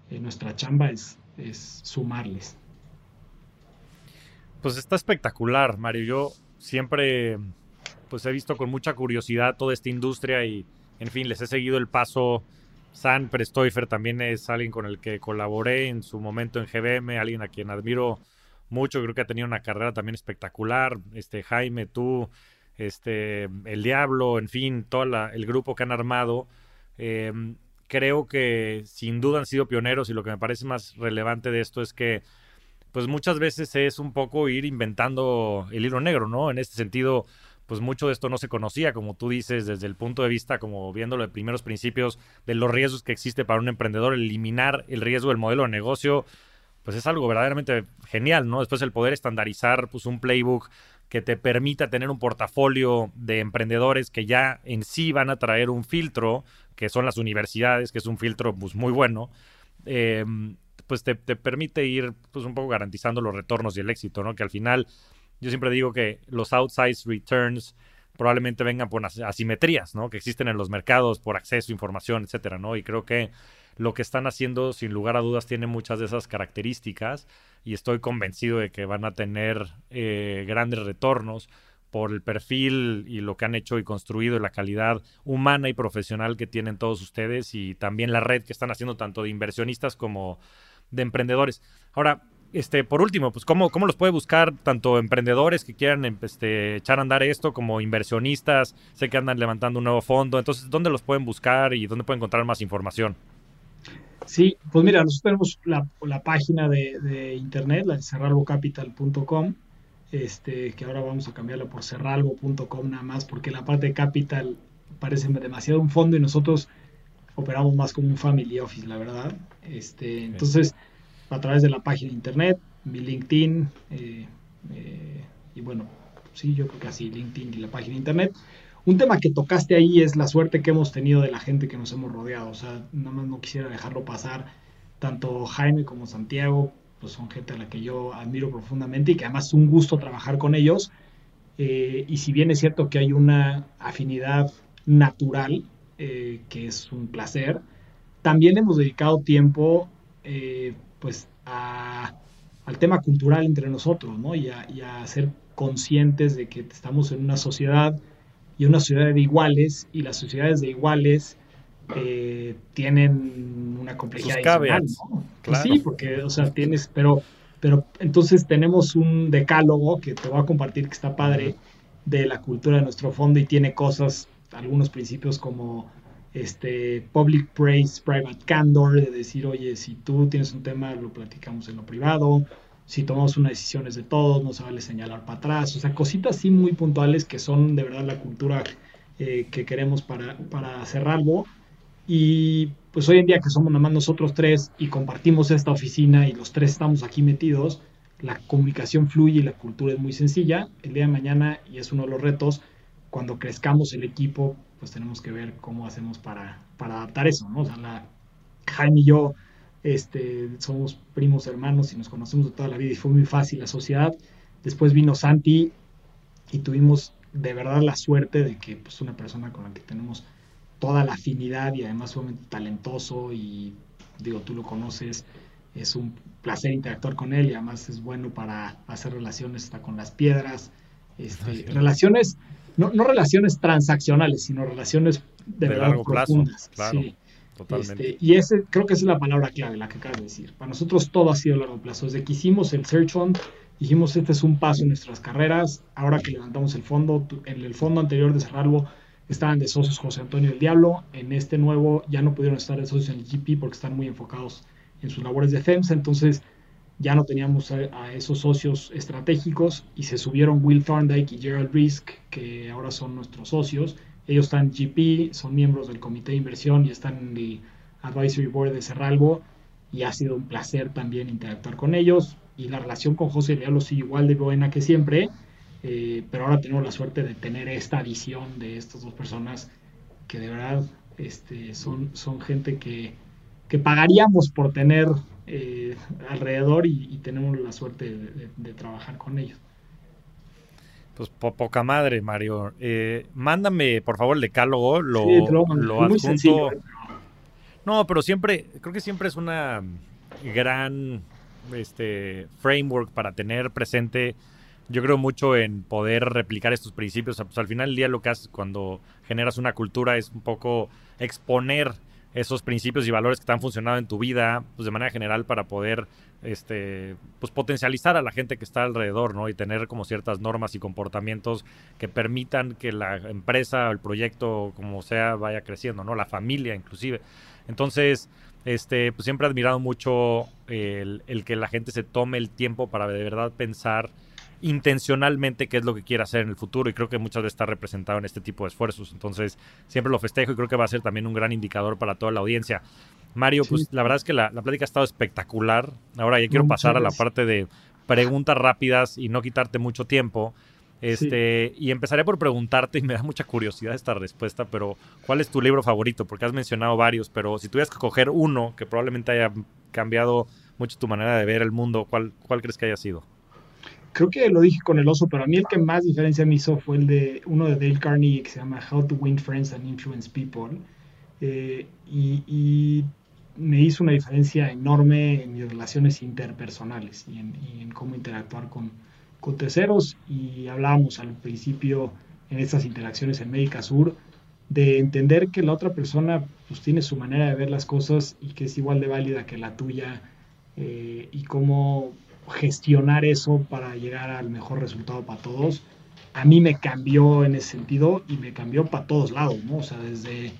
eh, nuestra chamba es, es sumarles. Pues está espectacular, Mario. Yo siempre pues he visto con mucha curiosidad toda esta industria y, en fin, les he seguido el paso. San Prestoifer también es alguien con el que colaboré en su momento en GBM, alguien a quien admiro mucho, creo que ha tenido una carrera también espectacular. Este Jaime, tú, este, El Diablo, en fin, todo el grupo que han armado. Em, creo que sin duda han sido pioneros y lo que me parece más relevante de esto es que pues muchas veces es un poco ir inventando el hilo negro, ¿no? En este sentido, pues mucho de esto no se conocía, como tú dices, desde el punto de vista, como viéndolo de primeros principios, de los riesgos que existe para un emprendedor, eliminar el riesgo del modelo de negocio, pues es algo verdaderamente genial, ¿no? Después el poder estandarizar, pues un playbook que te permita tener un portafolio de emprendedores que ya en sí van a traer un filtro, que son las universidades, que es un filtro pues, muy bueno, eh, pues te, permite ir pues, un poco garantizando los retornos y el éxito, ¿no? Que al final yo siempre digo que los outsized returns probablemente vengan por asimetrías, ¿no? Que existen en los mercados por acceso, información, etcétera, ¿no? Y creo que lo que están haciendo, sin lugar a dudas, tiene muchas de esas características y estoy convencido de que van a tener eh, grandes retornos por el perfil y lo que han hecho y construido y la calidad humana y profesional que tienen todos ustedes y también la red que están haciendo tanto de inversionistas como de emprendedores. Ahora, este, por último, pues ¿cómo, cómo los puede buscar tanto emprendedores que quieran este, echar a andar esto como inversionistas? Sé que andan levantando un nuevo fondo, entonces, ¿dónde los pueden buscar y dónde pueden encontrar más información? Sí, pues mira, nosotros tenemos la, página de, internet, la de cerralbocapital.com, este, que ahora vamos a cambiarla por cerralbo.com nada más, porque la parte capital parece demasiado un fondo y nosotros operamos más como un family office, la verdad. Este, entonces, a través de la página de internet, mi LinkedIn, eh, eh, y bueno, sí, yo creo que así, LinkedIn y la página de internet un tema que tocaste ahí es la suerte que hemos tenido de la gente que nos hemos rodeado. O sea, nada más no quisiera dejarlo pasar. Tanto Jaime como Santiago, pues son gente a la que yo admiro profundamente y que además es un gusto trabajar con ellos. Eh, y si bien es cierto que hay una afinidad natural, eh, que es un placer, también hemos dedicado tiempo eh, pues al tema cultural entre nosotros, ¿no? Y a, y a ser conscientes de que estamos en una sociedad y una sociedad de iguales, y las sociedades de iguales eh, tienen una complejidad adicional, Pues sí, porque, o sea, tienes, pero, pero entonces tenemos un decálogo que te voy a compartir que está padre de la cultura de nuestro fondo y tiene cosas, algunos principios como este public praise, private candor, de decir, oye, si tú tienes un tema, lo platicamos en lo privado, si tomamos una decisión es de todos, no se vale señalar para atrás, o sea, cositas así muy puntuales que son de verdad la cultura eh, que queremos para, para hacer algo. Y pues hoy en día que somos nada más nosotros tres y compartimos esta oficina y los tres estamos aquí metidos, la comunicación fluye y la cultura es muy sencilla. El día de mañana, y es uno de los retos, cuando crezcamos el equipo, pues tenemos que ver cómo hacemos para, para adaptar eso, ¿no? O sea, la, Jaime y yo este, somos primos hermanos y nos conocemos de toda la vida y fue muy fácil la sociedad. Después vino Santi y tuvimos de verdad la suerte de que pues una persona con la que tenemos toda la afinidad y además sumamente talentoso y digo, tú lo conoces, es un placer interactuar con él y además es bueno para hacer relaciones hasta con las piedras, este, relaciones, no, no, relaciones transaccionales, sino relaciones de, verdad profundas. Claro. Totalmente. Este, y ese, creo que esa es la palabra clave, la que acabas de decir. Para nosotros todo ha sido a largo plazo. Desde que hicimos el Search Fund, dijimos este es un paso en nuestras carreras. Ahora que levantamos el fondo, en el fondo anterior de cerrarlo estaban de socios José Antonio el Diablo. En este nuevo ya no pudieron estar de socios en el GP porque están muy enfocados en sus labores de FEMSA. Entonces ya no teníamos a, esos socios estratégicos y se subieron Will Thorndike y Gerald Risk, que ahora son nuestros socios. Ellos están GP, son miembros del comité de inversión y están en el advisory board de Cerralgo y ha sido un placer también interactuar con ellos y la relación con José Diablo sigue igual de buena que siempre eh, pero ahora tenemos la suerte de tener esta visión de estas dos personas que de verdad este, son, son gente que, que pagaríamos por tener eh, alrededor y, tenemos la suerte de, trabajar con ellos. Pues poca madre, Mario. Eh, mándame, por favor, el decálogo. Lo, lo, adjunto. No, pero siempre, creo que siempre es una gran este, framework para tener presente yo creo mucho en poder replicar estos principios. Pues al final del día lo que haces cuando generas una cultura es un poco exponer esos principios y valores que te han funcionado en tu vida, pues de manera general para poder este pues potencializar a la gente que está alrededor, ¿no? Y tener como ciertas normas y comportamientos que permitan que la empresa, el proyecto, como sea, vaya creciendo, ¿no? La familia inclusive. Entonces, este, pues siempre he admirado mucho el, el que la gente se tome el tiempo para de verdad pensar intencionalmente qué es lo que quiere hacer en el futuro y creo que muchas veces está representado en este tipo de esfuerzos. Entonces, siempre lo festejo y creo que va a ser también un gran indicador para toda la audiencia. Mario, pues la verdad es que la, plática ha estado espectacular. Ahora ya quiero pasar a la parte de preguntas rápidas y no quitarte mucho tiempo. Este, y empezaré por preguntarte, y me da mucha curiosidad esta respuesta, pero ¿cuál es tu libro favorito? Porque has mencionado varios, pero si tuvieras que coger uno que probablemente haya cambiado mucho tu manera de ver el mundo, ¿cuál, cuál crees que haya sido? Creo que lo dije con el oso, pero a mí el que más diferencia me hizo fue el de uno de Dale Carnegie que se llama How to Win Friends and Influence People. Eh, y, me hizo una diferencia enorme en mis relaciones interpersonales y en, cómo interactuar con, con, terceros. Y hablábamos al principio en estas interacciones en Médica Sur de entender que la otra persona pues, tiene su manera de ver las cosas y que es igual de válida que la tuya eh, y cómo gestionar eso para llegar al mejor resultado para todos, a mí me cambió en ese sentido y me cambió para todos lados, ¿no? O sea, desde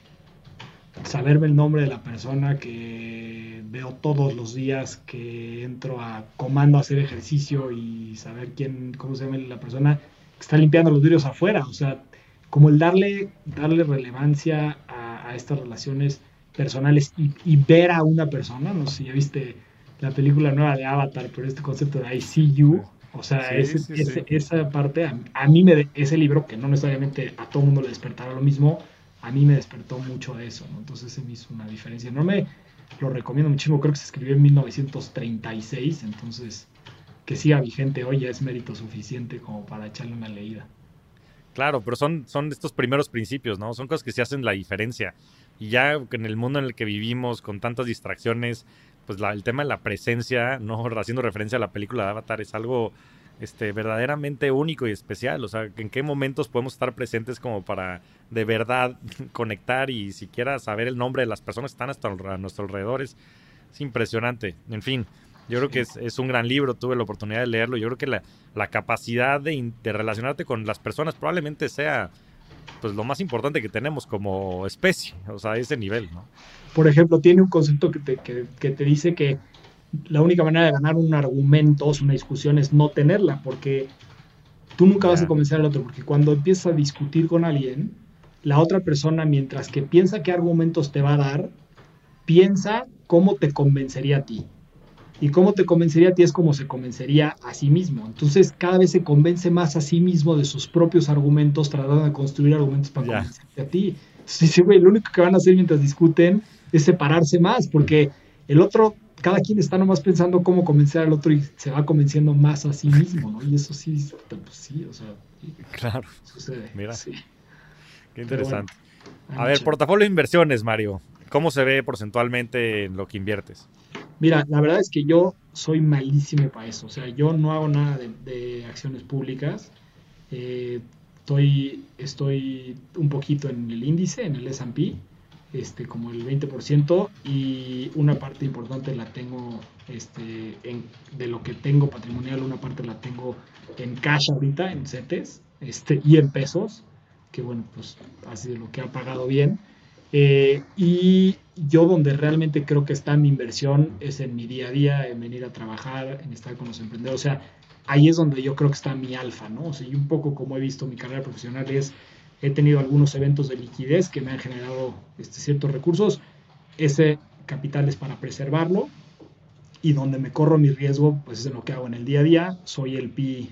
saberme el nombre de la persona que veo todos los días que entro a comando a hacer ejercicio y saber quién, cómo se llama la persona que está limpiando los vidrios afuera, o sea, como el darle, darle relevancia a, estas relaciones personales y, y, ver a una persona, no sé si ya viste la película nueva de Avatar, pero este concepto de I see you, o sea, esa parte, a, mí me, ese libro, que no necesariamente a todo mundo le despertará lo mismo, a mí me despertó mucho eso, ¿no? Entonces se me hizo una diferencia enorme, lo recomiendo muchísimo, creo que se escribió en 1936, entonces que siga vigente hoy ya es mérito suficiente como para echarle una leída. Claro, pero son, son estos primeros principios, ¿no? Son cosas que se hacen la diferencia. Y ya en el mundo en el que vivimos, con tantas distracciones, pues el tema de la presencia, no haciendo referencia a la película de Avatar, es algo este, verdaderamente único y especial. O sea, en qué momentos podemos estar presentes como para de verdad conectar y siquiera saber el nombre de las personas que están hasta a nuestro alrededor. Es Es impresionante. En fin, yo creo que es, un gran libro, tuve la oportunidad de leerlo. Yo creo que la, capacidad de, relacionarte con las personas probablemente sea pues lo más importante que tenemos como especie, o sea, ese nivel, ¿no? Por ejemplo, tiene un concepto que te, que, te dice que la única manera de ganar un argumento o una discusión es no tenerla, porque tú nunca vas a convencer al otro, porque cuando empiezas a discutir con alguien, la otra persona, mientras que piensa qué argumentos te va a dar, piensa cómo te convencería a ti. Y cómo te convencería a ti es como se convencería a sí mismo. Entonces cada vez se convence más a sí mismo de sus propios argumentos, tratando de construir argumentos para convencerte a ti. Entonces güey, lo único que van a hacer mientras discuten es separarse más, porque el otro, cada quien está nomás pensando cómo convencer al otro y se va convenciendo más a sí mismo, ¿no? Y eso sí, pues sí, o sea. Claro. Sucede. Mira. Sí. Qué interesante. a ver, portafolio de inversiones, Mario. ¿Cómo se ve porcentualmente en lo que inviertes? Mira, la verdad es que yo soy malísimo para eso. O sea, yo no hago nada de, acciones públicas. Eh, estoy, estoy un poquito en el índice, en el S&P, este, como el 20%, y una parte importante la tengo, este, de lo que tengo patrimonial, una parte la tengo en cash ahorita, en CETES, este, y en pesos, que bueno, pues ha sido lo que ha pagado bien. Eh, y yo donde realmente creo que está mi inversión es en mi día a día, en venir a trabajar, en estar con los emprendedores. O sea, ahí es donde yo creo que está mi alfa, ¿no? O sea, y un poco como he visto mi carrera profesional es, he tenido algunos eventos de liquidez que me han generado este, ciertos recursos. Ese capital es para preservarlo y donde me corro mi riesgo, pues es en lo que hago en el día a día. Soy el PI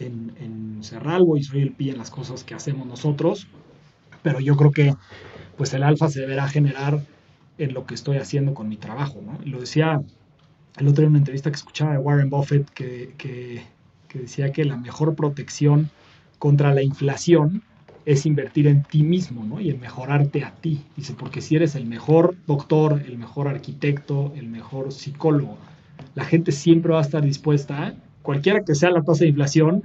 en, en Cerralbo y soy el PI en las cosas que hacemos nosotros. Pero yo creo que pues el alfa se deberá generar en lo que estoy haciendo con mi trabajo. ¿no? Lo decía el otro día en una entrevista que escuchaba de Warren Buffett que, que, decía que la mejor protección contra la inflación es invertir en ti mismo ¿no? y en mejorarte a ti. Dice, porque si eres el mejor doctor, el mejor arquitecto, el mejor psicólogo, la gente siempre va a estar dispuesta, cualquiera que sea la tasa de inflación,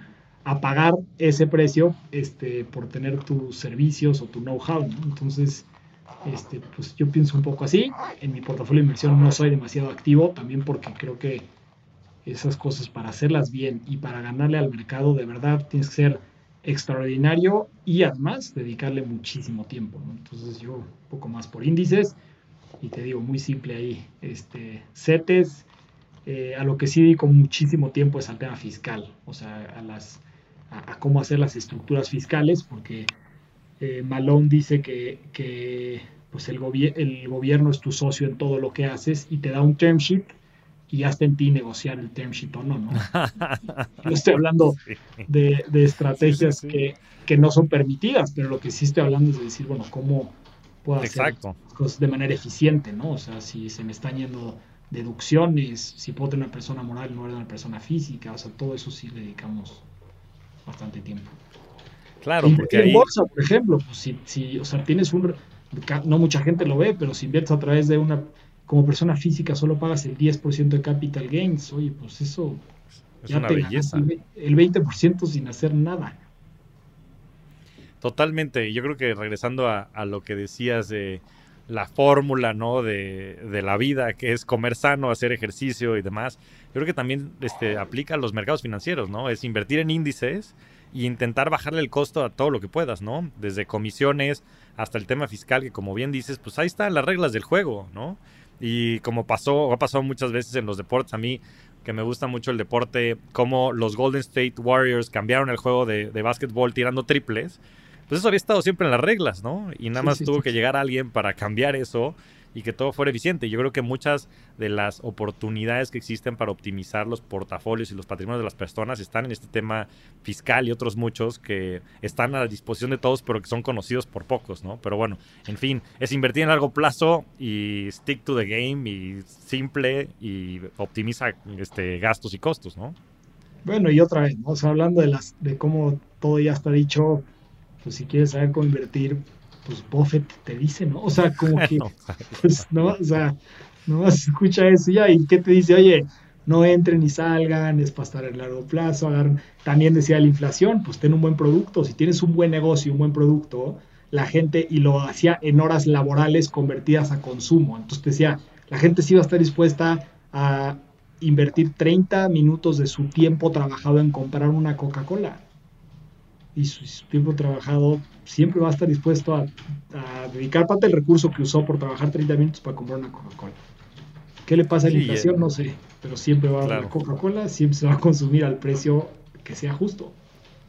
a pagar ese precio este, por tener tus servicios o tu know-how. Entonces, este, pues yo pienso un poco así. En mi portafolio de inversión no soy demasiado activo, también porque creo que esas cosas para hacerlas bien y para ganarle al mercado de verdad tienes que ser extraordinario y además dedicarle muchísimo tiempo. Entonces yo un poco más por índices y te digo muy simple ahí, este, CETES, eh, a lo que sí dedico muchísimo tiempo es al tema fiscal, o sea, a las a, cómo hacer las estructuras fiscales, porque eh, Malone dice que, pues el, el gobierno es tu socio en todo lo que haces y te da un term sheet y hasta en ti negociar el term sheet o no, ¿no? No estoy hablando de, estrategias que, no son permitidas, pero lo que sí estoy hablando es de decir, bueno, cómo puedo hacer cosas de manera eficiente, ¿no? O sea, si se me están yendo deducciones, si puedo tener una persona moral en lugar de una persona física, o sea, todo eso sí le dedicamos bastante tiempo. Claro, porque en bolsa, por ejemplo, pues si, si, o sea, tienes un, no mucha gente lo ve, pero si inviertes a través de una, como persona física solo pagas el 10% de capital gains, oye, pues eso es una belleza. El 20% sin hacer nada. Totalmente. Yo creo que regresando a, a lo que decías de la fórmula, ¿no? De, de, la vida, que es comer sano, hacer ejercicio y demás. Creo que también este, aplica a los mercados financieros, ¿no? Es invertir en índices e intentar bajarle el costo a todo lo que puedas, ¿no? Desde comisiones hasta el tema fiscal, que como bien dices, pues ahí están las reglas del juego, ¿no? Y como pasó, o ha pasado muchas veces en los deportes, a mí que me gusta mucho el deporte, como los Golden State Warriors cambiaron el juego de, de básquetbol tirando triples pues eso había estado siempre en las reglas, ¿no? Y nada más tuvo que llegar alguien para cambiar eso y que todo fuera eficiente. Yo creo que muchas de las oportunidades que existen para optimizar los portafolios y los patrimonios de las personas están en este tema fiscal y otros muchos que están a la disposición de todos, pero que son conocidos por pocos, ¿no? Pero bueno, en fin, es invertir en largo plazo y stick to the game y simple y optimiza este, gastos y costos, ¿no? Bueno, y otra vez, ¿no? hablando de, las, de cómo todo ya está dicho, pues si quieres saber cómo invertir, pues Buffett te dice, ¿no? O sea, como que, pues, ¿no? O sea, no escucha eso ya, y qué te dice, oye, no entren ni salgan, es para estar a largo plazo, también decía la inflación, pues ten un buen producto, si tienes un buen negocio, un buen producto, la gente, y lo hacía en horas laborales convertidas a consumo, entonces te decía, La gente sí va a estar dispuesta a invertir 30 minutos de su tiempo trabajado en comprar una Coca-Cola. Y su, tiempo trabajado siempre va a estar dispuesto a, dedicar parte del recurso que usó por trabajar 30 minutos para comprar una Coca-Cola. ¿Qué le pasa a la inflación? Eh, no sé, pero siempre va a la Coca-Cola, siempre se va a consumir al precio que sea justo.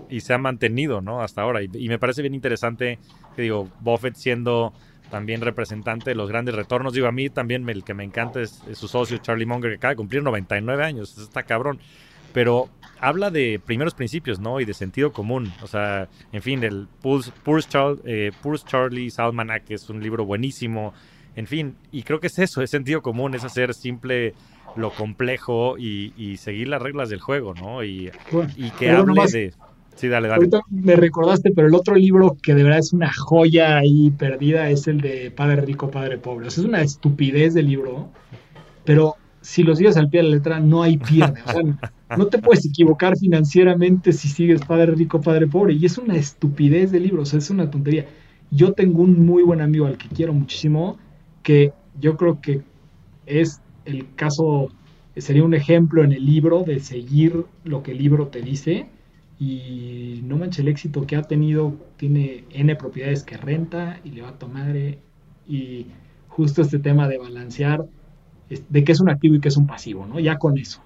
Y se ha mantenido, ¿no? Hasta ahora. y me parece bien interesante que digo, Buffett siendo también representante de los grandes retornos. Digo, a mí también el que me encanta es, su socio Charlie Munger, que acaba de cumplir 99 años, está cabrón. Pero habla de primeros principios, ¿no? Y de sentido común. O sea, en fin, el Poor, Charlie, eh, Charlie's Almanac es un libro buenísimo. En fin, y creo que es eso, es sentido común, es hacer simple lo complejo y, seguir las reglas del juego, ¿no? Y, y que hable de... Sí, dale, dale. Ahorita me recordaste, pero el otro libro que de verdad es una joya ahí perdida es el de Padre Rico, Padre Pobre. O sea, es una estupidez de libro, pero si lo sigues al pie de la letra, no hay pierde. O sea, no te puedes equivocar financieramente si sigues Padre Rico, Padre Pobre. Y es una estupidez de libro, o sea, es una tontería. Yo tengo un muy buen amigo al que quiero muchísimo, que yo creo que es el caso, sería un ejemplo en el libro de seguir lo que el libro te dice y no manches el éxito que ha tenido, tiene N propiedades que renta y le va a tomar y justo este tema de balancear de qué es un activo y qué es un pasivo, ¿no? Ya con eso.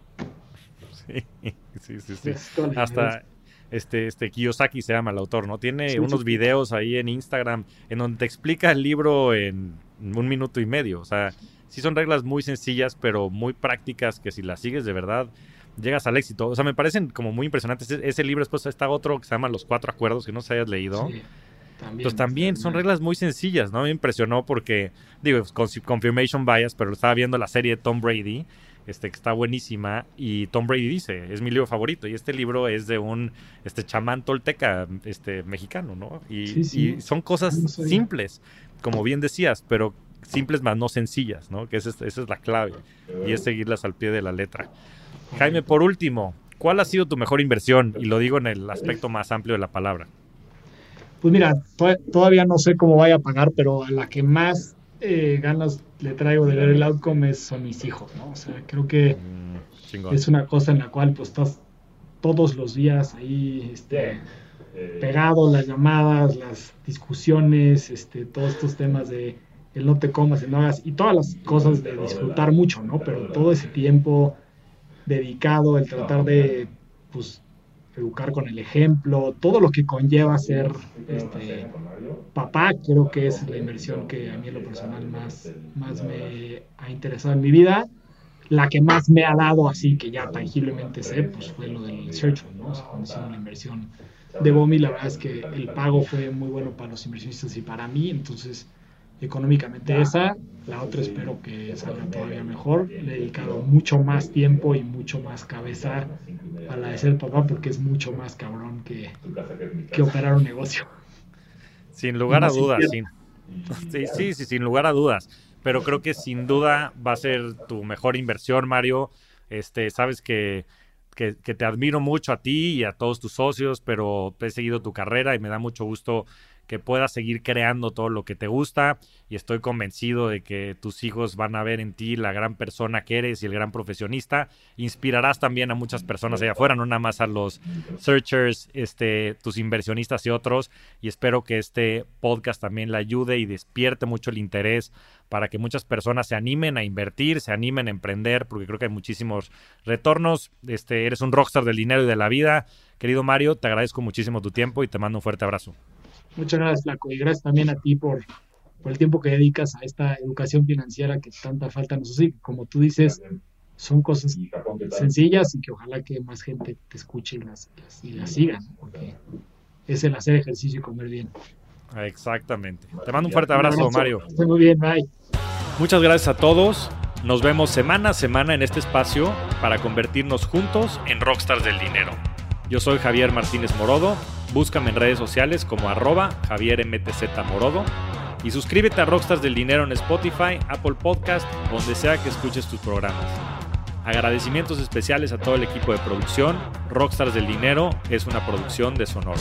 Sí, sí, sí. sí. Hasta este, este Kiyosaki se llama el autor, ¿no? Tiene unos videos ahí en Instagram en donde te explica el libro en un minuto y medio. O sea, sí son reglas muy sencillas, pero muy prácticas que si las sigues de verdad llegas al éxito. O sea, me parecen como muy impresionantes. Ese, libro, después está otro que se llama Los Cuatro Acuerdos, que no se hayas leído. Sí, también, pues también son reglas muy sencillas, ¿no? Me impresionó porque, digo, con confirmation bias, pero estaba viendo la serie de Tom Brady, este, que está buenísima, y Tom Brady dice, es mi libro favorito, y este libro es de un este, chamán tolteca este, mexicano, ¿no? Y, y son cosas simples, como bien decías, pero simples más no sencillas, ¿no? Que esa es, esa es la clave, y es seguirlas al pie de la letra. Jaime, por último, ¿cuál ha sido tu mejor inversión? Y lo digo en el aspecto más amplio de la palabra. Pues mira, todavía no sé cómo vaya a pagar, pero a la que más eh, ganas le traigo de ver el outcome son mis hijos, ¿no? O sea, creo que mm, es una cosa en la cual pues estás todos los días ahí este, pegado, las llamadas, las discusiones, este, todos estos temas de el no te comas, el no hagas, y todas las cosas de disfrutar mucho, ¿no? Pero todo ese tiempo dedicado, el tratar de pues, educar con el ejemplo, todo lo que conlleva ser este, papá, creo que es la inversión que a mí en lo personal más, más me ha interesado en mi vida. La que más me ha dado, así que ya tangiblemente sé, pues fue lo del Search, ¿no? O sea, una inversión de Bomi, la verdad es que el pago fue muy bueno para los inversionistas y para mí, entonces económicamente esa, la otra espero que salga todavía mejor. Le he dedicado mucho más tiempo y mucho más cabeza a la de ser papá porque es mucho más cabrón que, que operar un negocio. Sin lugar a dudas, sí, sí, sí, sin lugar a dudas. Pero creo que sin duda va a ser tu mejor inversión, Mario. Este, sabes que, que, que te admiro mucho a ti y a todos tus socios, pero he seguido tu carrera y me da mucho gusto que puedas seguir creando todo lo que te gusta y estoy convencido de que tus hijos van a ver en ti la gran persona que eres y el gran profesionista. Inspirarás también a muchas personas allá afuera, no nada más a los searchers, este, tus inversionistas y otros. Y espero que este podcast también le ayude y despierte mucho el interés para que muchas personas se animen a invertir, se animen a emprender, porque creo que hay muchísimos retornos. Este, eres un rockstar del dinero y de la vida. Querido Mario, te agradezco muchísimo tu tiempo y te mando un fuerte abrazo. Muchas gracias, Flaco, y gracias también a ti por, por el tiempo que dedicas a esta educación financiera que tanta falta nos hace. Como tú dices, son cosas sencillas y que ojalá que más gente te escuche y las, y las siga, porque es el hacer ejercicio y comer bien. Exactamente. Te mando un fuerte abrazo, Mario. muy bien, bye. Muchas gracias a todos. Nos vemos semana a semana en este espacio para convertirnos juntos en rockstars del dinero. Yo soy Javier Martínez Morodo Búscame en redes sociales como arroba Javier Morodo y suscríbete a Rockstars del Dinero en Spotify, Apple Podcast, donde sea que escuches tus programas. Agradecimientos especiales a todo el equipo de producción. Rockstars del Dinero es una producción de. Sonoro.